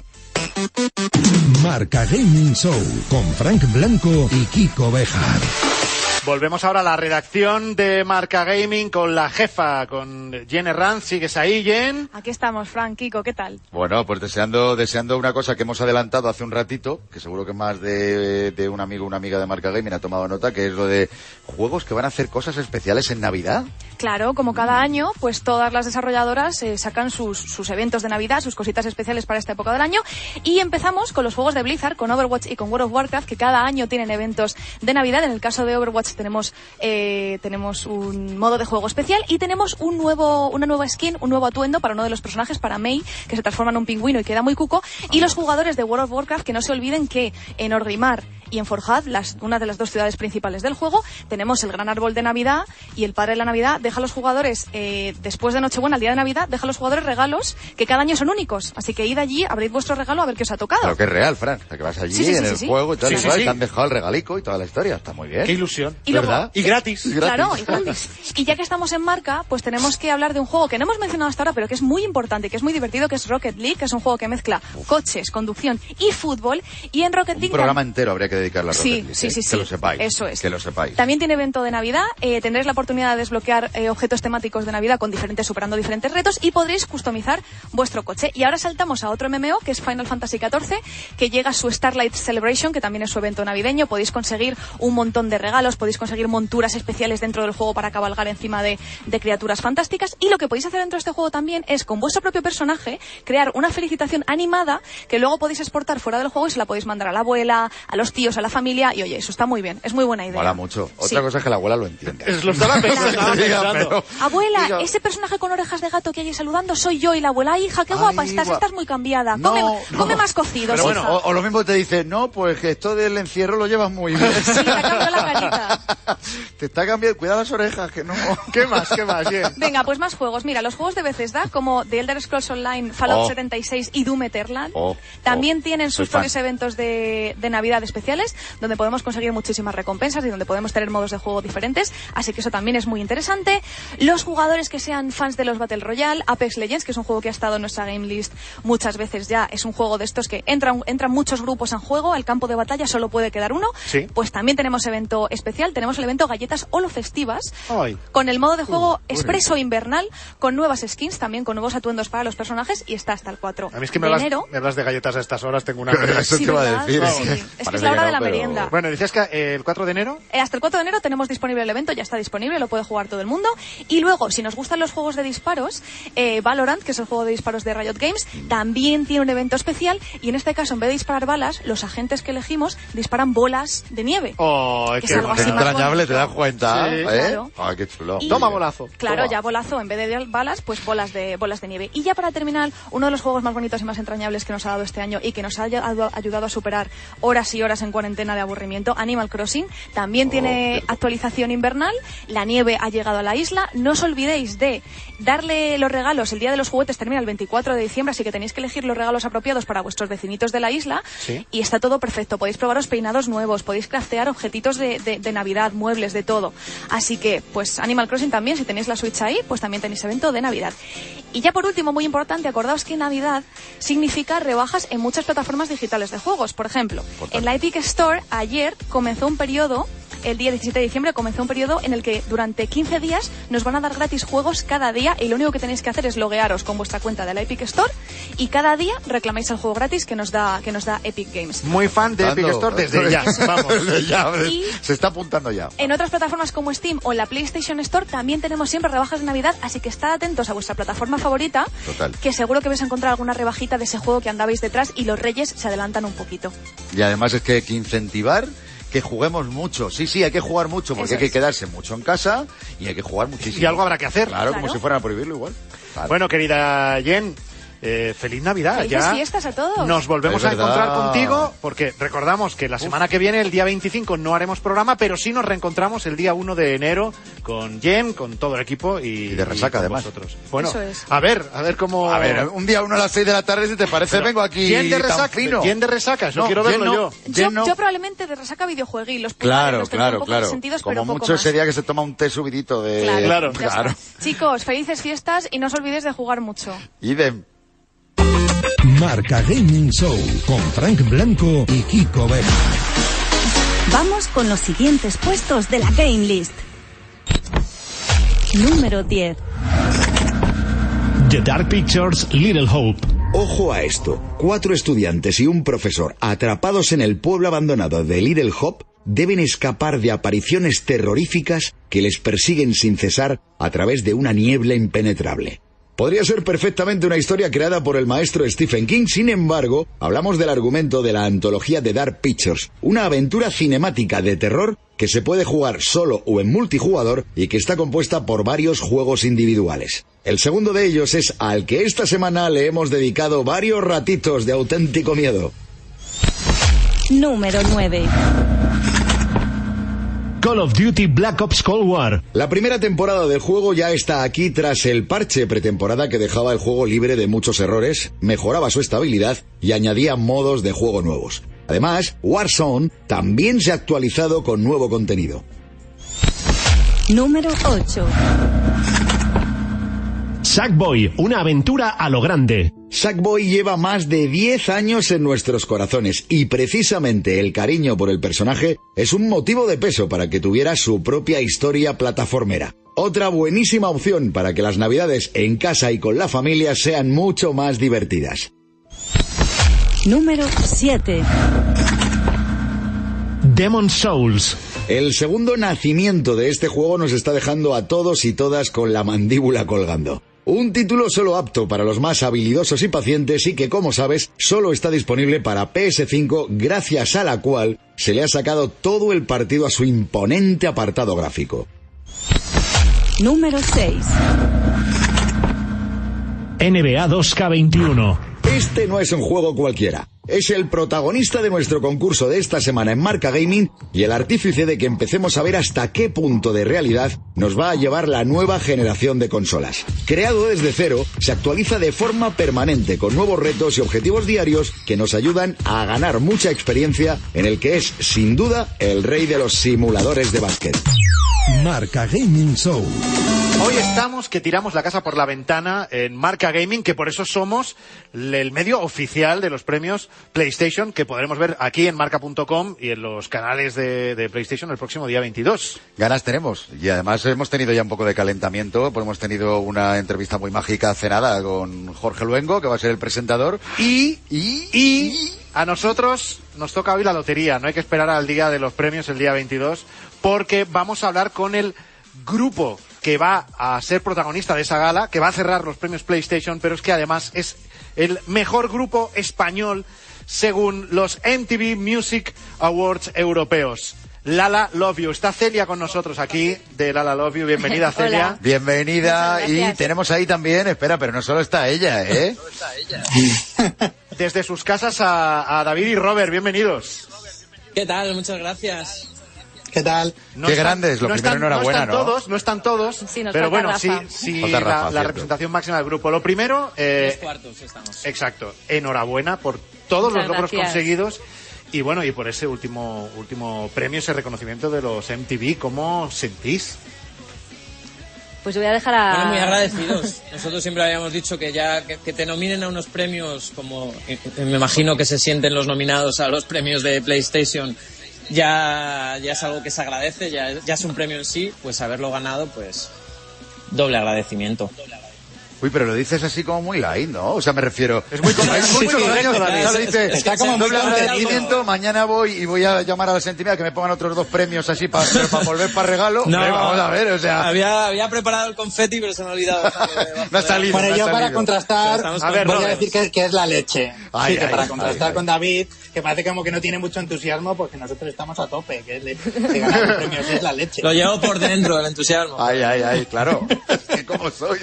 Marca Gaming Show con Frank Blanco y Kiko Bejar. Volvemos ahora a la redacción de Marca Gaming con la jefa, con Jen Herranz. ¿Sigues ahí, Jen? Aquí estamos, Frank, Kiko, ¿qué tal? Bueno, pues deseando, deseando una cosa que hemos adelantado hace un ratito, que seguro que más de, de un amigo o una amiga de Marca Gaming ha tomado nota, que es lo de juegos que van a hacer cosas especiales en Navidad. Claro, como cada año, pues todas las desarrolladoras eh, sacan sus, sus eventos de Navidad, sus cositas especiales para esta época del año. Y empezamos con los juegos de Blizzard, con Overwatch y con World of Warcraft, que cada año tienen eventos de Navidad. En el caso de Overwatch upgrades, tenemos, eh, tenemos un modo de juego especial y tenemos un nuevo, una nueva skin, un nuevo atuendo para uno de los personajes, para Mei, que se transforma en un pingüino y queda muy cuco. Y los jugadores de World of Warcraft, que no se olviden que en Orgrimmar y en Forjad, las, una de las dos ciudades principales del juego, tenemos el gran árbol de Navidad y el padre de la Navidad deja a los jugadores, eh, después de Nochebuena, el día de Navidad, deja a los jugadores regalos que cada año son únicos. Así que id allí, abrid vuestro regalo a ver qué os ha tocado. Pero que es real, Fran. O sea, que vas allí Sí, sí, sí, en sí, el sí. juego y tal, Sí, y sí, cual, sí. te han dejado el regalico y toda la historia. Está muy bien. Qué ilusión. Y luego- ¿Verdad? Y gratis. Claro, y gratis. Y ya que estamos en marca, pues tenemos que hablar de un juego que no hemos mencionado hasta ahora, pero que es muy importante, que es muy divertido, que es Rocket League, que es un juego que mezcla coches, conducción y fútbol. Y en Rocket Un League programa entero habría que Rocket Sí, League, sí, eh, sí, Que sí. lo sepáis. Eso es. Que lo sepáis. También tiene evento de Navidad, eh, tendréis la oportunidad de desbloquear eh, objetos temáticos de Navidad con diferentes, superando diferentes retos y podréis customizar vuestro coche. Y ahora saltamos a otro MMO que es Final Fantasy XIV, que llega a su Starlight Celebration, que también es su evento navideño. Podéis conseguir un montón de regalos, podéis conseguir monturas especiales dentro del juego para cabalgar encima de, de criaturas fantásticas. Y lo que podéis hacer dentro de este juego también es con vuestro propio personaje crear una felicitación animada que luego podéis exportar fuera del juego y se la podéis mandar a la abuela, a los tíos, a la familia. Y oye, eso está muy bien, es muy buena idea. Mola mucho. Otra Sí. cosa es que la abuela lo entienda. Es- Lo estaba pensando. estaba Diga, pensando. pero- Abuela, Diga- ese personaje con orejas de gato que hay saludando soy yo y la abuela, "Ay, hija, qué Ay, guapa estás, estás muy cambiada. No, come no. come más cocidos, Pero hija". bueno, o, o lo mismo te dice, no, pues que esto del encierro lo llevas muy bien. Sí, te ha cambiado la carita. te está cambiando, cuida las orejas, que no. ¿Qué más? ¿Qué más? Venga, pues más juegos. Mira, los juegos de Bethesda, como The Elder Scrolls Online, Fallout Oh. 76 y Doom Eternal, Oh, también oh, tienen sus propios eventos de, de Navidad especiales, donde podemos conseguir muchísimas recompensas y donde podemos tener modos de juego diferentes. Así que eso también es muy interesante. Los jugadores que sean fans de los Battle Royale, Apex Legends, que es un juego que ha estado en nuestra game list muchas veces ya, es un juego de estos que entran, entran muchos grupos en juego, al campo de batalla solo puede quedar uno. Sí. Pues también tenemos evento especial, tenemos el evento Galletas Holo Festivas, Ay. con el modo de juego expreso invernal, con nuevas skins, también con nuevos atuendos para los personajes y está hasta el 4 A mí es que me de hablas, enero. me hablas de galletas a estas horas, tengo una. Eso Sí, te iba a decir. Sí. Es que es la hora de la pero- merienda. Bueno, decías que eh, el 4 de enero Eh, Hasta el 4 de enero tenemos disponible el evento, ya está disponible, lo puede jugar todo el mundo. Y luego, si nos gustan los juegos de disparos, eh, Valorant, que es el juego de disparos de Riot Games, también tiene un evento especial. Y en este caso, en vez de disparar balas, los agentes que elegimos disparan bolas de nieve. Oh, Que qué es algo así bonito. más Entrañable, ¿te das cuenta? Sí. ¿Eh? Claro. Ay, qué chulo. Y- Toma bolazo. Claro, Toma. ya bolazo, en vez de balas, pues bolas de bolas de nieve. Y ya para terminar, uno de los juegos más bonitos y más entrañables que nos ha dado este año y que nos ha ayudado a superar horas y horas en cuarentena de aburrimiento, Animal Crossing, también tiene actualización invernal, la nieve ha llegado a la isla, no os olvidéis de darle los regalos, el día de los juguetes termina el 24 de diciembre, así que tenéis que elegir los regalos apropiados para vuestros vecinitos de la isla. Sí. y está todo perfecto, podéis probaros peinados nuevos, podéis craftear objetitos de, de- de Navidad, muebles, de todo. Así que, pues Animal Crossing también, si tenéis la Switch ahí, pues también tenéis evento de Navidad. Y ya por último, muy importante, acordaos que Navidad significa rebajas en muchas plataformas digitales de juegos. Por ejemplo, en la Epic Store ayer comenzó un periodo el día 17 de diciembre comenzó un periodo en el que durante 15 días nos van a dar gratis juegos cada día y lo único que tenéis que hacer es loguearos con vuestra cuenta de la Epic Store y cada día reclamáis el juego gratis que nos da que nos da Epic Games. Muy fan de Epic Store desde ya. Vamos. Desde ya, Y- Se está apuntando ya. En otras plataformas como Steam o en la PlayStation Store también tenemos siempre rebajas de Navidad, así que estad atentos a vuestra plataforma favorita, Total. que seguro que vais a encontrar alguna rebajita de ese juego que andabais detrás y los reyes se adelantan un poquito. Y además es que hay que incentivar que juguemos mucho. Sí, sí, hay que jugar mucho porque Eso hay que quedarse mucho en casa y hay que jugar muchísimo. Y algo habrá que hacer. Claro, Claro. como si fueran a prohibirlo igual. Bueno, querida Jen, eh, feliz Navidad. Felices ya fiestas a todos. Nos volvemos a encontrar contigo porque recordamos que la semana que viene, el día 25, no haremos programa, pero sí nos reencontramos el día 1 de enero con Jen, con todo el equipo y, Y de resaca, con además. vosotros. Bueno, Eso es. a ver, a ver cómo... A ver, un día uno a las 6 de la tarde, si te parece, vengo aquí Jen de tan resaca, fino. Jen de resaca, eso No, quiero verlo no. yo. Yo, Jen no. yo probablemente de resaca videojuegos los Claro, los claro, poco claro. resentidos, Como pero poco mucho más. sería que se toma un té subidito de... Claro, Claro. claro. Chicos, felices fiestas y no os olvidéis de jugar mucho. Y de... Marca Gaming Show con Frank Blanco y Kiko Beck. Vamos con los siguientes puestos de la Game List. Número 10. The Dark Pictures Little Hope. Ojo a esto. Cuatro estudiantes y un profesor atrapados en el pueblo abandonado de Little Hope deben escapar de apariciones terroríficas que les persiguen sin cesar a través de una niebla impenetrable. Podría ser perfectamente una historia creada por el maestro Stephen King, sin embargo, hablamos del argumento de la antología de Dark Pictures, una aventura cinemática de terror que se puede jugar solo o en multijugador y que está compuesta por varios juegos individuales. El segundo de ellos es al que esta semana le hemos dedicado varios ratitos de auténtico miedo. Número 9. Call of Duty Black Ops Cold War. La primera temporada del juego ya está aquí tras el parche pretemporada que dejaba el juego libre de muchos errores, mejoraba su estabilidad y añadía modos de juego nuevos. Además, Warzone también se ha actualizado con nuevo contenido. Número 8. Sackboy, una aventura a lo grande. Sackboy lleva más de 10 años en nuestros corazones y precisamente el cariño por el personaje es un motivo de peso para que tuviera su propia historia plataformera. Otra buenísima opción para que las navidades en casa y con la familia sean mucho más divertidas. Número 7. Demon Souls. El segundo nacimiento de este juego nos está dejando a todos y todas con la mandíbula colgando. Un título solo apto para los más habilidosos y pacientes y que, como sabes, solo está disponible para PS5 gracias a la cual se le ha sacado todo el partido a su imponente apartado gráfico. Número 6. NBA 2K21. Este no es un juego cualquiera. Es el protagonista de nuestro concurso de esta semana en Marca Gaming y el artífice de que empecemos a ver hasta qué punto de realidad nos va a llevar la nueva generación de consolas. Creado desde cero, se actualiza de forma permanente con nuevos retos y objetivos diarios que nos ayudan a ganar mucha experiencia en el que es, sin duda, el rey de los simuladores de básquet. Marca Gaming Show. Hoy estamos que tiramos la casa por la ventana en Marca Gaming, que por eso somos el medio oficial de los premios PlayStation, que podremos ver aquí en marca.com y en los canales de, de PlayStation el próximo día 22. Ganas tenemos. Y además hemos tenido ya un poco de calentamiento, pues hemos tenido una entrevista muy mágica hace nada con Jorge Luengo, que va a ser el presentador. Y, Y, y a nosotros nos toca hoy la lotería. No hay que esperar al día de los premios, el día 22, porque vamos a hablar con el grupo que va a ser protagonista de esa gala, que va a cerrar los premios PlayStation, pero es que además es el mejor grupo español según los MTV Music Awards europeos. Lala Love You. Está Celia con nosotros aquí de Lala Love You. Bienvenida, Celia. Hola. bienvenida. Y tenemos ahí también, espera, pero no solo está ella, ¿eh? Desde sus casas a, a David y Robert. Bienvenidos. ¿Qué tal? Muchas gracias. ¿Qué tal? No Qué están- grandes, lo no primero, están, enhorabuena, no están ¿no? todos, no están todos, Sí, nos pero bueno, sí, Rafa. sí la, Rafa, la cierto. representación máxima del grupo. Lo primero, eh, Tres cuartos estamos. exacto, enhorabuena por todos Muchas los logros gracias. conseguidos y bueno, y por ese último último premio, ese reconocimiento de los MTV. ¿Cómo sentís? Pues yo voy a dejar a... Bueno, muy agradecidos. Nosotros siempre habíamos dicho que ya que, que te nominen a unos premios como eh, eh, me imagino que se sienten los nominados a los premios de PlayStation ya, ya es algo que se agradece, ya, ya es un premio en sí, pues haberlo ganado, pues doble agradecimiento. Uy, pero lo dices así como muy light, ¿no? O sea, me refiero. Es muy es muy muchos años, dice. Está como doble agradecimiento. Mañana voy y voy a llamar a la sentimidad que me pongan otros dos premios así para volver para regalo. Hombre, vamos a ver, o sea. había, había preparado el confeti, pero se me ha olvidado. No ha salido. Bueno, yo para contrastar, A ver, voy a decir que, que es la leche. Ay, sí, que para contrastar ay. con David, que parece como que no tiene mucho entusiasmo, porque nosotros estamos a tope, que es de, de ganar el premio, que es la leche. Lo llevo por dentro, el entusiasmo. Ay, ay, ay, claro. Es que ¿Cómo soy?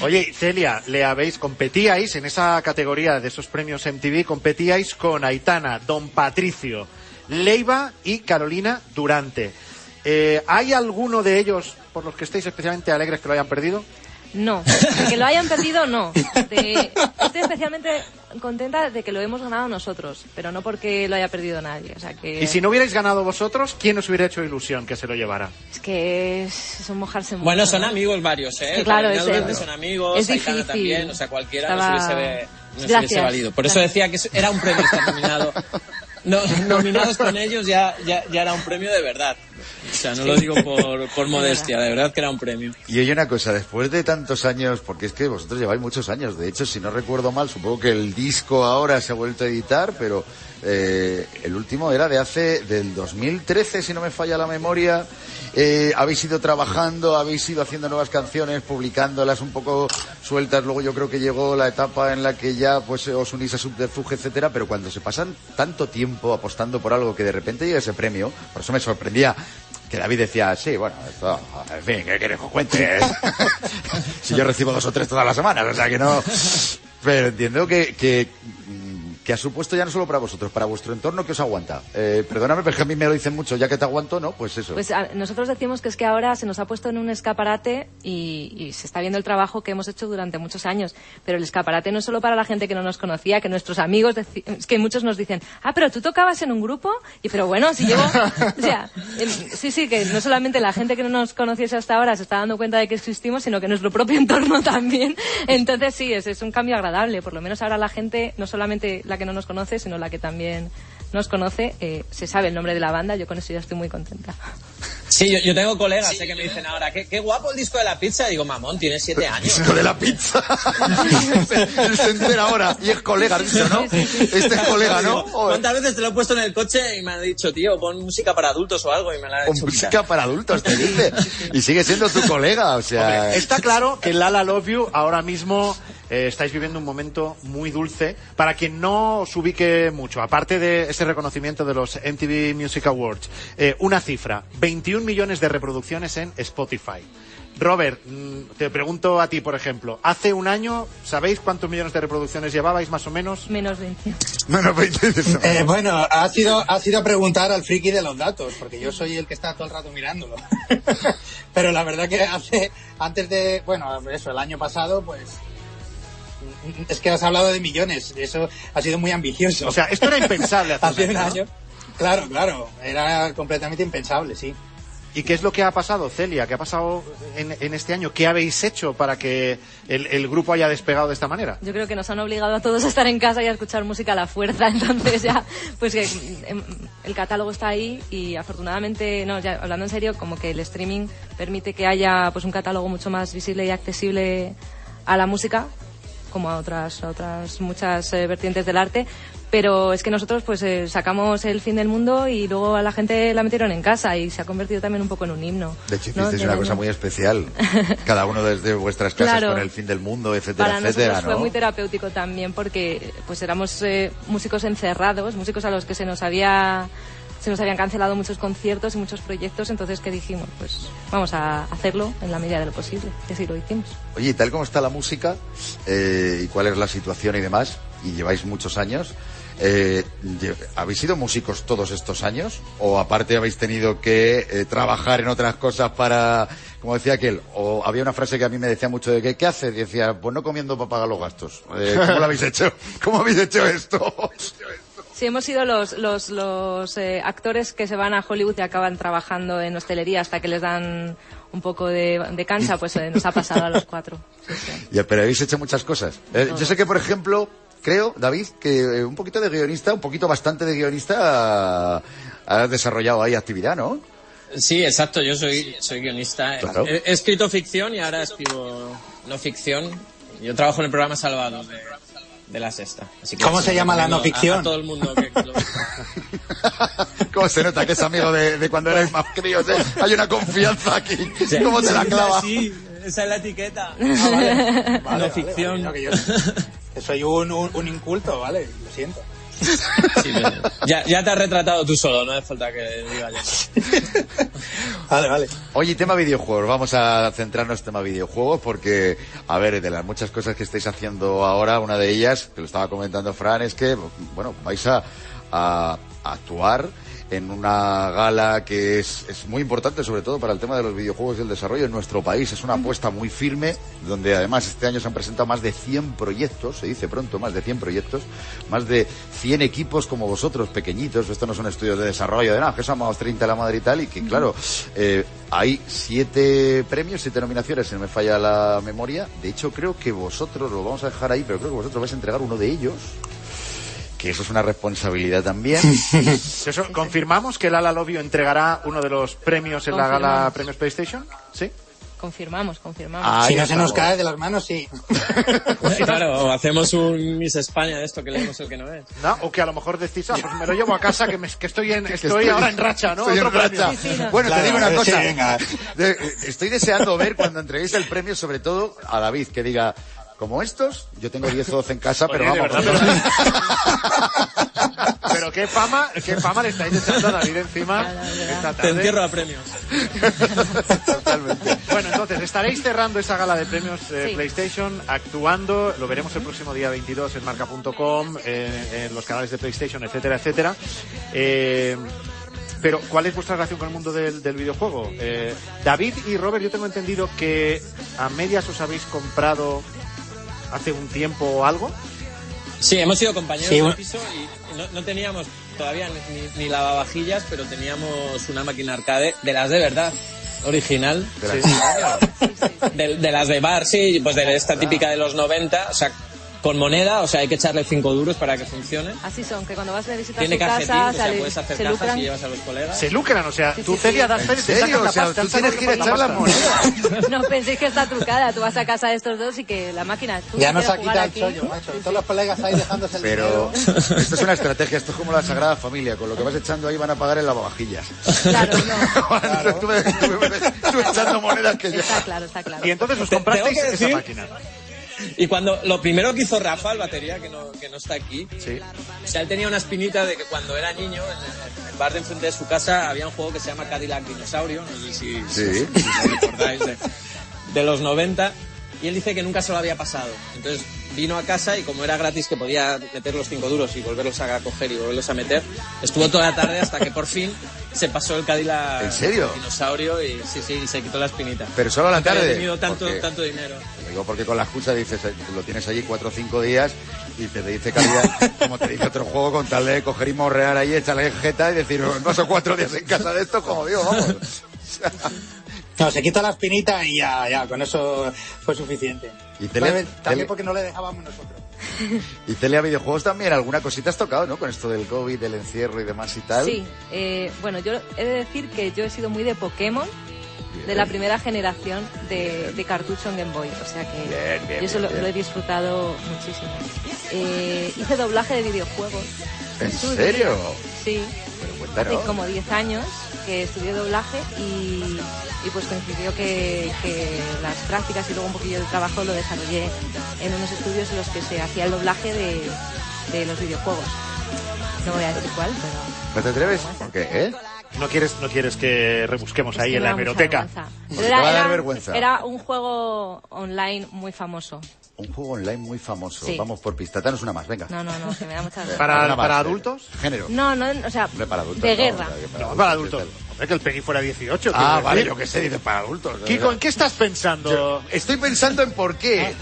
Oye, Celia, le habéis, competíais en esa categoría de esos premios MTV, competíais con Aitana, Don Patricio, Leiva y Carolina Durante. Eh, ¿Hay alguno de ellos por los que estéis especialmente alegres que lo hayan perdido? No, de que lo hayan perdido, no. De- Estoy especialmente contenta de que lo hemos ganado nosotros, pero no porque lo haya perdido nadie. O sea que Y si no hubierais ganado vosotros, ¿quién os hubiera hecho ilusión que se lo llevara? es que es, es un mojarse mucho. Bueno, son amigos varios, ¿eh? Es que claro, es- son amigos, es difícil. también, o sea, cualquiera Estaba- nos hubiese, nos hubiese valido. Por eso Gracias. decía que era un premio nominado. No, nominados con ellos ya, ya, ya era un premio de verdad. sea, no lo digo por, por modestia, de verdad que era un premio. Y oye una cosa, después de tantos años, porque es que vosotros lleváis muchos años, de hecho, si no recuerdo mal, supongo que el disco ahora se ha vuelto a editar, pero eh, el último era de hace, del 2013, si no me falla la memoria. Eh, habéis ido trabajando, habéis ido haciendo nuevas canciones, publicándolas un poco sueltas. Luego yo creo que llegó la etapa en la que ya pues os unís a Subterfuge, etcétera. Pero cuando se pasan tanto tiempo apostando por algo que de repente llega ese premio, por eso me sorprendía que David decía, sí, bueno, esto, en fin, ¿qué quieres que os cuente? si yo recibo dos o tres todas las semanas, o sea que no... Pero entiendo que que ha supuesto ya no solo para vosotros, para vuestro entorno que os aguanta. Eh, perdóname, pero que a mí me lo dicen mucho, ya que te aguanto, ¿no? Pues eso. Pues a- nosotros decimos que es que ahora se nos ha puesto en un escaparate y, y se está viendo el trabajo que hemos hecho durante muchos años. Pero el escaparate no es solo para la gente que no nos conocía, que nuestros amigos, es que muchos nos dicen, ah, pero tú tocabas en un grupo, y pero bueno, si llevo, o sea, el- sí, sí, que no solamente la gente que no nos conociese hasta ahora se está dando cuenta de que existimos, sino que nuestro propio entorno también. Entonces sí, es, es un cambio agradable. Por lo menos ahora la gente, no solamente la que no nos conoce, sino la que también nos conoce, eh, se sabe el nombre de la banda. Yo con eso ya estoy muy contenta. Sí, yo, yo tengo colegas eh, que me dicen ahora, qué, qué guapo el disco de la pizza. Y digo, mamón, tienes siete años. Disco de la pizza. entera ahora. Y es colega, dicho, ¿no? Este es colega, ¿no? Digo, ¿Cuántas veces te lo he puesto en el coche y me han dicho, tío, pon música para adultos o algo? Y me la han hecho música para adultos, te dice. Y sigue siendo tu colega, o sea... Hombre, está claro que Lala Love You ahora mismo eh, estáis viviendo un momento muy dulce. Para quien no os ubique mucho, aparte de ese reconocimiento de los MTV Music Awards, eh, una cifra, 21 millones de reproducciones en Spotify. Robert, mm, te pregunto a ti, por ejemplo, hace un año, ¿sabéis cuántos millones de reproducciones llevabais más o menos? Menos 20. Menos 20. Eh, bueno, ha sido, ha sido preguntar al friki de los datos, porque yo soy el que está todo el rato mirándolo. Pero la verdad que hace, antes de, bueno, eso, el año pasado, pues, es que has hablado de millones, eso ha sido muy ambicioso. O sea, esto era impensable hace un hace un año, año. Claro, claro, era completamente impensable, sí. ¿Y qué es lo que ha pasado, Celia? ¿Qué ha pasado en, en este año? ¿Qué habéis hecho para que el, grupo haya despegado de esta manera? Yo creo que nos han obligado a todos a estar en casa y a escuchar música a la fuerza, entonces ya, pues que em, el catálogo está ahí y afortunadamente, no, ya hablando en serio, como que el streaming permite que haya pues un catálogo mucho más visible y accesible a la música, como a otras, otras muchas eh, vertientes del arte. Pero es que nosotros pues eh, sacamos el fin del mundo y luego a la gente la metieron en casa y se ha convertido también un poco en un himno. De hecho, ¿no? hicisteis Del una año. cosa muy especial. Cada uno desde vuestras casas Claro. con el fin del mundo, etcétera, Para etcétera, nosotros fue ¿no? muy terapéutico también porque pues éramos eh, músicos encerrados, músicos a los que se nos había se nos habían cancelado muchos conciertos y muchos proyectos, entonces que dijimos, pues vamos a hacerlo en la medida de lo posible, y así lo hicimos. Oye, ¿y tal como está la música eh, y cuál es la situación y demás? Y lleváis muchos años. Eh, ¿Habéis sido músicos todos estos años? ¿O aparte habéis tenido que eh, trabajar en otras cosas para, como decía aquel, o había una frase que a mí me decía mucho de que, ¿qué haces? Decía, pues no comiendo para pagar los gastos. Eh, ¿Cómo lo habéis hecho? ¿Cómo habéis hecho esto? Sí, hemos sido los, los, los eh, actores que se van a Hollywood y acaban trabajando en hostelería hasta que les dan un poco de, de cancha, pues eh, nos ha pasado a los cuatro. Ya, pero habéis hecho muchas cosas. Eh, yo sé que, por ejemplo, creo, David, que eh, un poquito de guionista, un poquito bastante de guionista, has desarrollado ahí actividad, ¿no? Sí, exacto, yo soy, soy guionista. Claro. He, he escrito ficción y ahora escribo no ficción. Yo trabajo en el programa Salvados de, de la Sexta. Así que ¿Cómo sí, se llama la no ficción? A, a todo el mundo que, lo- ¿Cómo se nota que es amigo de, de cuando erais más críos? eh? Hay una confianza aquí. ¿Cómo te la clava? Sí, esa es la etiqueta. Ah, vale. Vale, no vale, ficción. vale, no, que yo- que soy un, un, un inculto, ¿vale? Lo siento. Sí, ya, ya te has retratado tú solo, no hace falta que diga yo. Vale, vale. Oye, tema videojuegos. Vamos a centrarnos en tema videojuegos porque, a ver, de las muchas cosas que estáis haciendo ahora, una de ellas, que lo estaba comentando Fran, es que, bueno, vais a, a- a actuar en una gala que es, es muy importante, sobre todo para el tema de los videojuegos y el desarrollo en nuestro país. Es una apuesta muy firme, donde además este año se han presentado más de 100 proyectos, se dice pronto, más de 100 proyectos, más de 100 equipos como vosotros, pequeñitos. Estos no son estudios de desarrollo de nada, que somos 30 la madre y tal, y que claro, eh, hay siete premios, siete nominaciones, si no me falla la memoria. De hecho, creo que vosotros, lo vamos a dejar ahí, pero creo que vosotros vais a entregar uno de ellos que eso es una responsabilidad también. Eso, ¿Confirmamos que Lala Lobio entregará uno de los premios en la gala. Premios PlayStation? ¿Sí? Confirmamos, confirmamos. Ah, si ya no se nos cae de las manos, sí. Claro, o hacemos un Miss España de esto que leemos el que no es. ¿No? O que a lo mejor decís, ah, pues me lo llevo a casa, que, me- que estoy, en, estoy, estoy- ahora en racha, ¿no? Estoy Otro racha. Sí, sí, no. Bueno, Claro, te digo una sí, cosa. venga. Eh, estoy deseando ver cuando entreguéis el premio, sobre todo a David, que diga, como estos, yo tengo 10 o 12 en casa, pero Oye, vamos. verdad, pero, pero qué fama, qué fama le estáis echando a David encima esta Te tarde. entierro a premios. Totalmente. Bueno, entonces estaréis cerrando esa gala de premios eh, Sí. PlayStation, actuando, lo veremos el próximo día 22 en marca.com, eh, en los canales de PlayStation, etcétera, etcétera. Eh, pero, ¿cuál es vuestra relación con el mundo del, del videojuego? Eh, David y Robert, yo tengo entendido que a medias os habéis comprado hace un tiempo o algo. Sí, hemos sido compañeros Sí, de piso y no, no teníamos todavía ni, lavavajillas, pero teníamos una máquina arcade de las de verdad, original. De las- De, de las de bar, sí, pues de esta típica de los 90, o sea, con moneda, o sea, hay que echarle cinco duros para que funcione. Así son, que cuando vas de visita a Tiene su casa, o sea, sale- puedes hacer se lucran. y llevas a los colegas. Se lucran, o sea, Sí, tú, sí, Celia, sí. das fe, ¿En te serio? sacas la O sea, pasta, tú tienes que ir a la echar las pasta. monedas. No penséis que está trucada. Tú vas a casa de estos dos y que la máquina. tú Ya nos ha quitado el chollo, macho. Todos los colegas ahí dejándose el Pero esto es una estrategia, esto es como la Sagrada Familia, con lo que vas echando ahí van a pagar en lavavajillas. Claro, no. tú, tú tú echando monedas que ya... Está claro, está claro. Y entonces os Te- comprasteis esa máquina. Y cuando lo primero que hizo Rafa, el batería, que no, que no está aquí, Sí. o sea, él tenía una espinita de que cuando era niño, en el, en el bar de enfrente de su casa, había un juego que se llama Cadillac Dinosaurio, no sé si, Sí. si os recordáis, de, de los 90, y él dice que nunca se lo había pasado. Entonces vino a casa y como era gratis que podía meter los cinco duros y volverlos a coger y volverlos a meter, estuvo toda la tarde hasta que por fin se pasó el Cadillac ¿En serio? Dinosaurio y sí, sí, y se quitó la espinita. Pero solo a la Nunca había tarde. tenido tanto, porque- tanto dinero. Digo porque con la excusa dices, eh, lo tienes allí cuatro o cinco días y te dice calidad, como te dice otro juego, con tal de coger y morrear ahí, echarle jeta y decir, no paso cuatro días en casa de esto, como digo, vamos. No, se quita la espinita y ya, ya, con eso fue suficiente. Y Celia- También porque no le dejábamos nosotros. Y Celia Videojuegos también, alguna cosita has tocado, ¿no? Con esto del COVID, del encierro y demás y tal. Sí, eh, bueno, yo he de decir que yo he sido muy de Pokémon, de la primera generación de, de cartucho en Game Boy, o sea que Bien, bien, yo eso lo, he disfrutado muchísimo. Eh, hice doblaje de videojuegos. ¿En serio? Sí, hace como 10 años que estudié doblaje y, y pues coincidió que, que las prácticas y luego un poquillo de trabajo lo desarrollé en unos estudios en los que se hacía el doblaje de, de los videojuegos. No voy a decir cuál, pero... ¿No te atreves? ¿Por qué, eh? No quieres, no quieres que rebusquemos ahí que en la hemeroteca. te va a dar vergüenza. era un juego online muy famoso. Un juego online muy famoso. Sí. Vamos por pista. Danos una más, venga. No, no, no, que me da mucha vergüenza. ¿Para, más, para eh. adultos? Género. No, no, o sea, Hombre, para adultos. de no, guerra. No, para adultos. Hombre, que el Peggy fuera 18. Ah, vale, decir. yo qué sé, dice para adultos. Kiko, ¿en qué estás pensando? Estoy pensando en por qué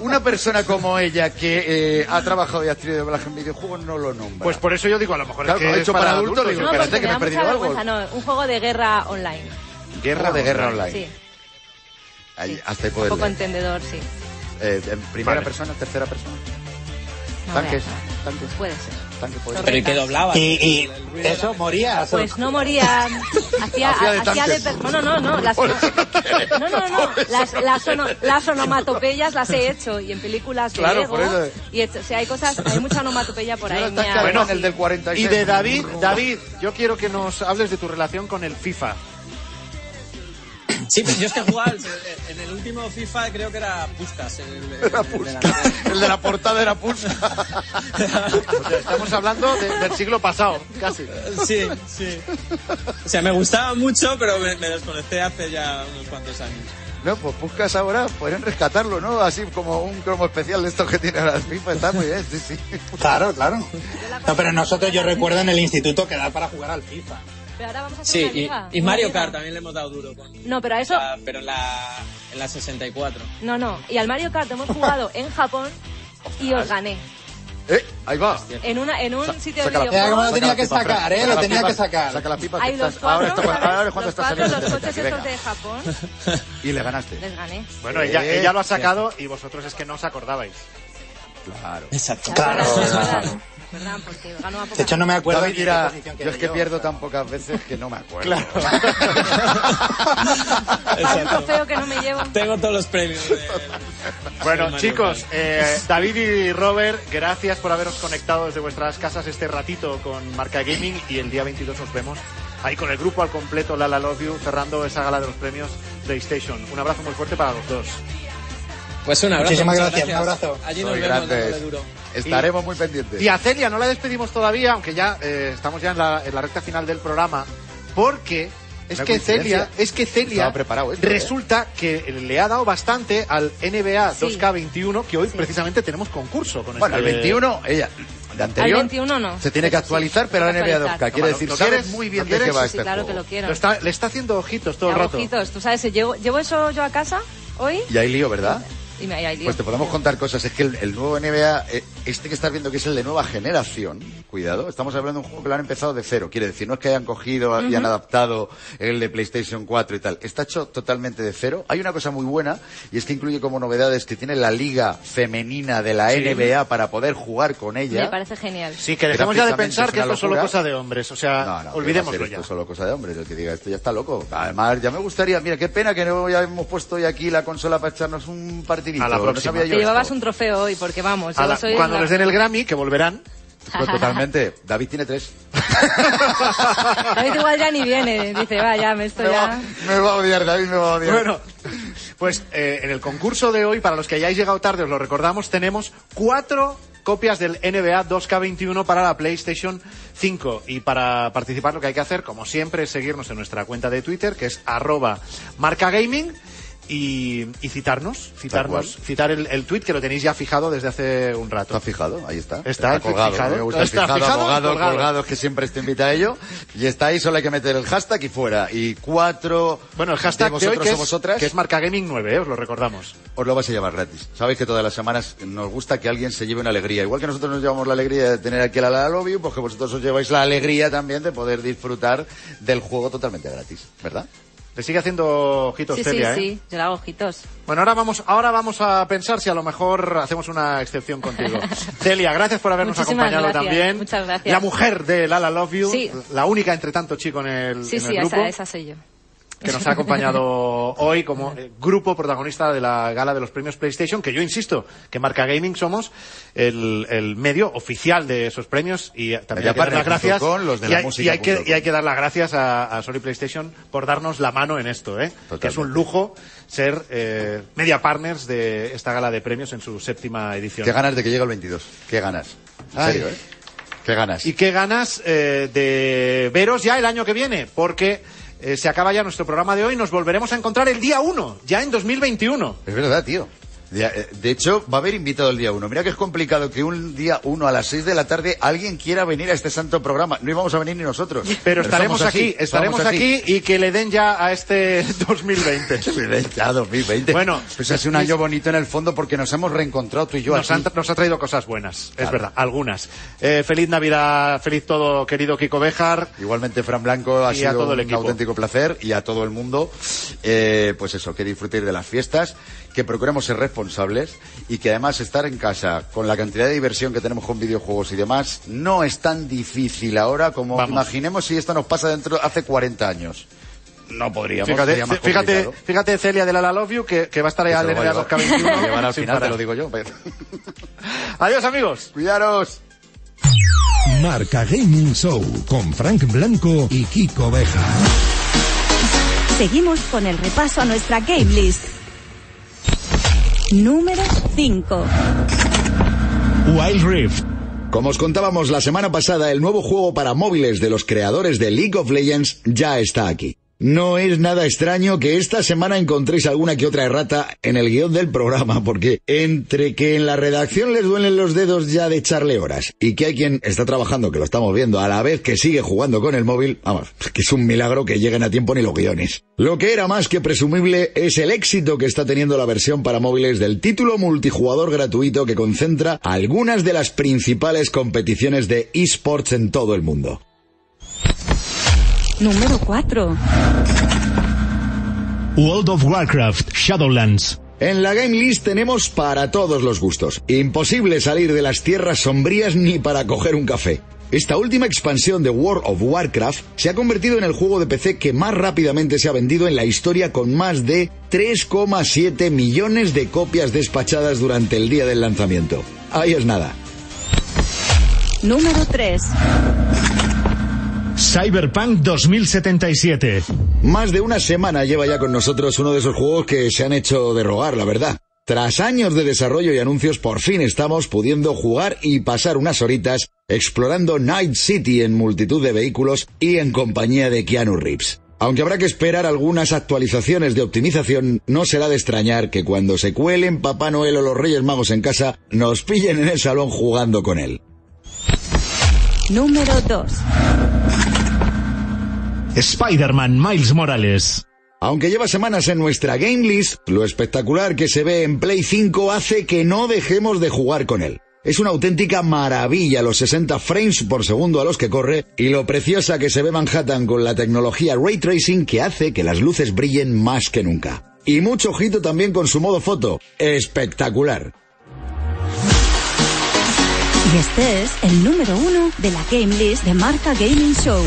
una persona como ella que eh, ha trabajado y ha actriz de doblaje en videojuegos no lo nombra. Pues por eso yo digo, a lo mejor Claro, es que lo he hecho para adultos, digo, No, espérate, que me he perdido algo. vergüenza, no, un juego de guerra online. Guerra de guerra online. Sí, Ahí, hasta ahí un poder poco leer. entendedor, sí. Eh, ¿En primera Vale. persona, tercera persona? No Tanques, veas. tanques, Puede ser. tanques, puede No ser. Pero ¿y que doblaba? Y, y eso, morías. Pues no moría. Hacía, Hacía de de. No, no, no, no. Las, no, no, no. Las, las, ono- las onomatopeyas las he hecho y en películas de Claro, Lego. por eso. Y he hecho- o sea, hay cosas, hay mucha onomatopeya por ahí. sí. el del 46. Y de David, David, yo quiero que nos hables de tu relación con el FIFA. Sí, pero yo es que jugaba el- en el último FIFA creo que era Puskas. El, Era el Puskas. delantero. El de la portada era Puskas. O sea, estamos hablando de- del siglo pasado, casi. Sí, sí. O sea, me gustaba mucho, pero me, me desconecté hace ya unos cuantos años. No, pues Puskas ahora podrían rescatarlo, ¿no? Así como un cromo especial de estos que tiene ahora el FIFA. Está muy bien, sí, sí. Claro, claro. No, pero nosotros, yo recuerdo en el instituto que da para jugar al FIFA. Pero ahora vamos a hacer Sí, una y, liga, y Mario. Kart también le hemos dado duro. Con, No, pero a eso. la- pero en la, en la 64. No, no. Y al Mario Kart hemos jugado en Japón y os gané. Eh, ahí va. En, una, en un sitio de videojuegos. lo tenía que sacar. ¿eh? Lo tenía que sacar. Saca la pipa que Hay los cuatro, está- ahora es ¿sabes? cuando los coches estos de Japón. Y le ganaste. Les gané. Bueno, ella, ella lo ha sacado y vosotros es que no os acordabais. Claro. Exacto. Claro, claro. ¿Verdad? Porque gano a poca De hecho, no me acuerdo David dirá, qué posición yo es que yo. pierdo tan pocas veces que no me acuerdo. Hay un trofeo que no me llevo. Tengo todos los premios. de- Bueno, chicos, eh, David y Robert, gracias por haberos conectado desde vuestras casas este ratito con Marca Gaming y el día 22 nos vemos ahí con el grupo al completo Lala Love You cerrando esa gala de los premios PlayStation. Un abrazo muy fuerte para los dos. Pues un abrazo. Muchísimas muchas gracias, un abrazo. Allí nos Soy vemos duro. Estaremos muy pendientes. Y a Celia no la despedimos todavía, aunque ya eh, estamos ya en la, en la recta final del programa, porque es que. Celia, es que Celia preparado esto, ¿eh? resulta que le ha dado bastante al NBA Sí. 2K21, que hoy precisamente tenemos concurso con Bueno, el este- 21, ella, de Al anterior, 21 no. se tiene que Eso sí, actualizar, pero que NBA actualizar. 2K quiere ¿Lo- decir, lo sabes quieres? muy ¿Lo bien de qué va Sí, este claro que juego. lo quiero. Lo está- le está haciendo ojitos todo el rato. ojitos, tú sabes, llevo, llevo eso yo a casa hoy Y hay lío, ¿verdad? Y me hay lío. Pues te podemos contar cosas. Es que el, el nuevo NBA, eh, este que estás viendo que es el de nueva generación, cuidado, estamos hablando de un juego que lo han empezado de cero. Quiere decir, no es que hayan cogido y han adaptado el de PlayStation 4 y tal. Está hecho totalmente de cero. Hay una cosa muy buena y es que incluye como novedades que tiene la liga femenina de la Sí. NBA para poder jugar con ella. Me parece genial. Sí, que dejemos ya de pensar es que esto es solo cosa de hombres. O sea, No, no, ¿qué va a olvidémoslo ya. Esto es solo cosa de hombres. El que diga esto ya está loco. Además, ya me gustaría, mira, qué pena que no ya hemos puesto hoy aquí la consola para echarnos un A la próxima. sabía yo Te llevabas esto. un trofeo hoy, porque vamos, yo la- soy cuando la- les den el Grammy, que volverán. Pues totalmente. David tiene tres. David igual ya ni viene, dice, va, ya, me estoy Me ya... va, me va a odiar, David me va a odiar. Bueno, pues eh, en el concurso de hoy, para los que hayáis llegado tarde, os lo recordamos, tenemos cuatro copias del NBA 2K21 para la PlayStation 5. Y para participar lo que hay que hacer, como siempre, es seguirnos en nuestra cuenta de Twitter, que es arroba marcagaming. Y, y citarnos, citarnos, citar el, el tweet que lo tenéis ya fijado desde hace un rato. Está fijado, ahí está. Está, colgado. fijado. a mí Me gusta Está fijado, fijado, abogado, colgado. colgado, que siempre te invita a ello. Y está ahí, solo hay que meter el hashtag y fuera. Y cuatro Bueno, el hashtag de de hoy vosotros que es, que es marcagaming 9, eh, os lo recordamos. os lo vais a llevar gratis. Sabéis que todas las semanas nos gusta que alguien se lleve una alegría. Igual que nosotros nos llevamos la alegría de tener aquí a la La You, pues que vosotros os lleváis la alegría también de poder disfrutar del juego totalmente gratis, ¿verdad? Le sigue haciendo ojitos Sí, sí, Celia, ¿eh? sí, yo le hago ojitos. Bueno, ahora vamos, ahora vamos a pensar si a lo mejor hacemos una excepción contigo. Celia, gracias por habernos Muchísimas acompañado gracias, también. muchas gracias. La mujer de Lala Love You, Sí. la única entre tanto chico en el, Sí, en sí, el grupo, esa, esa soy yo. Que nos ha acompañado hoy como eh, grupo protagonista de la gala de los premios PlayStation, que yo insisto, que Marca Gaming somos el, el medio oficial de esos premios y también hay que dar las gracias. Mediapartner.com, los de y, la hay, música y hay que, y hay que dar las gracias a, a Sony PlayStation por darnos la mano en esto, ¿eh? que es un lujo ser eh, media partners de esta gala de premios en su séptima edición. Qué ganas de que llegue el 22. Qué ganas. En Ay. serio, ¿eh? Qué ganas. Y qué ganas eh, de veros ya el año que viene, porque eh, se acaba ya nuestro programa de hoy. Nos volveremos a encontrar el día 1, ya en 2021. Es verdad, tío. De, eh, de hecho, va a haber invitado el día uno. Mira que es complicado que un día uno a las seis de la tarde alguien quiera venir a este santo programa. No íbamos a venir ni nosotros. Pero estaremos así, aquí, estaremos aquí y que le den ya a este 2020. Ya, 2020. Bueno, pues sido un año bonito en el fondo porque nos hemos reencontrado tú y yo Nos, aquí. han- nos ha traído cosas buenas, es verdad, algunas. Eh, feliz Navidad, feliz todo, querido Kiko Bejar. Igualmente, Fran Blanco, ha Y a sido todo el un equipo. auténtico placer y a todo el mundo. Eh, pues eso, que disfrutéis de las fiestas, que procuremos ser responsables y que además estar en casa con la cantidad de diversión que tenemos con videojuegos y demás no es tan difícil ahora como Vamos. imaginemos si esto nos pasa dentro hace 40 años. No podríamos. Fíjate, fíjate, fíjate, Celia de la La Love You, que, que va a estar ahí al se lo va a NBA llevar. 2K21. Se lo llevará al sin final, te lo digo yo. Adiós, amigos. Cuidaros. Marca Gaming Show con Frank Blanco y Kiko Beja. Seguimos con el repaso a nuestra game list. Número 5. Wild Rift. Como os contábamos la semana pasada, el nuevo juego para móviles de los creadores de League of Legends ya está aquí. No es nada extraño que esta semana encontréis alguna que otra errata en el guion del programa, porque entre que en la redacción les duelen los dedos ya de echarle horas y que hay quien está trabajando, que lo estamos viendo, a la vez que sigue jugando con el móvil, vamos, que es un milagro que lleguen a tiempo ni los guiones. Lo que era más que presumible es el éxito que está teniendo la versión para móviles del título multijugador gratuito que concentra algunas de las principales competiciones de esports en todo el mundo. Número 4. World of Warcraft Shadowlands. En la Game List tenemos para todos los gustos. Imposible salir de las tierras sombrías ni para coger un café. Esta última expansión de World of Warcraft se ha convertido en el juego de PC que más rápidamente se ha vendido en la historia con más de 3,7 millones de copias despachadas durante el día del lanzamiento. Ahí es nada. Número 3. Cyberpunk 2077. Más de una semana lleva ya con nosotros uno de esos juegos que se han hecho de rogar, la verdad. Tras años de desarrollo y anuncios, por fin estamos pudiendo jugar y pasar unas horitas explorando Night City en multitud de vehículos y en compañía de Keanu Reeves. Aunque habrá que esperar algunas actualizaciones de optimización, no será de extrañar que cuando se cuelen Papá Noel o los Reyes Magos en casa, nos pillen en el salón jugando con él. Número 2. Spider-Man Miles Morales. Aunque lleva semanas en nuestra game list, lo espectacular que se ve en Play 5 hace que no dejemos de jugar con él. Es una auténtica maravilla los 60 frames por segundo a los que corre y lo preciosa que se ve Manhattan con la tecnología Ray Tracing que hace que las luces brillen más que nunca. Y mucho ojito también con su modo foto. Espectacular. Y este es el número 1 de la Game List de Marca Gaming Show.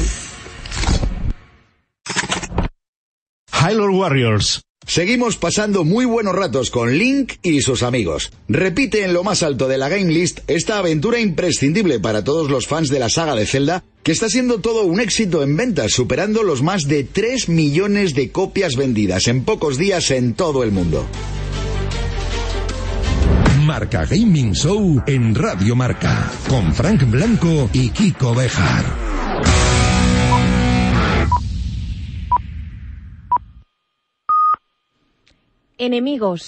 Hyrule Warriors. Seguimos pasando muy buenos ratos con Link y sus amigos. Repite en lo más alto de la Game List esta aventura imprescindible para todos los fans de la saga de Zelda, que está siendo todo un éxito en ventas, superando los más de 3 millones de copias vendidas en pocos días en todo el mundo. Marca Gaming Show en Radio Marca, con Frank Blanco y Kiko Bejar. Enemigos.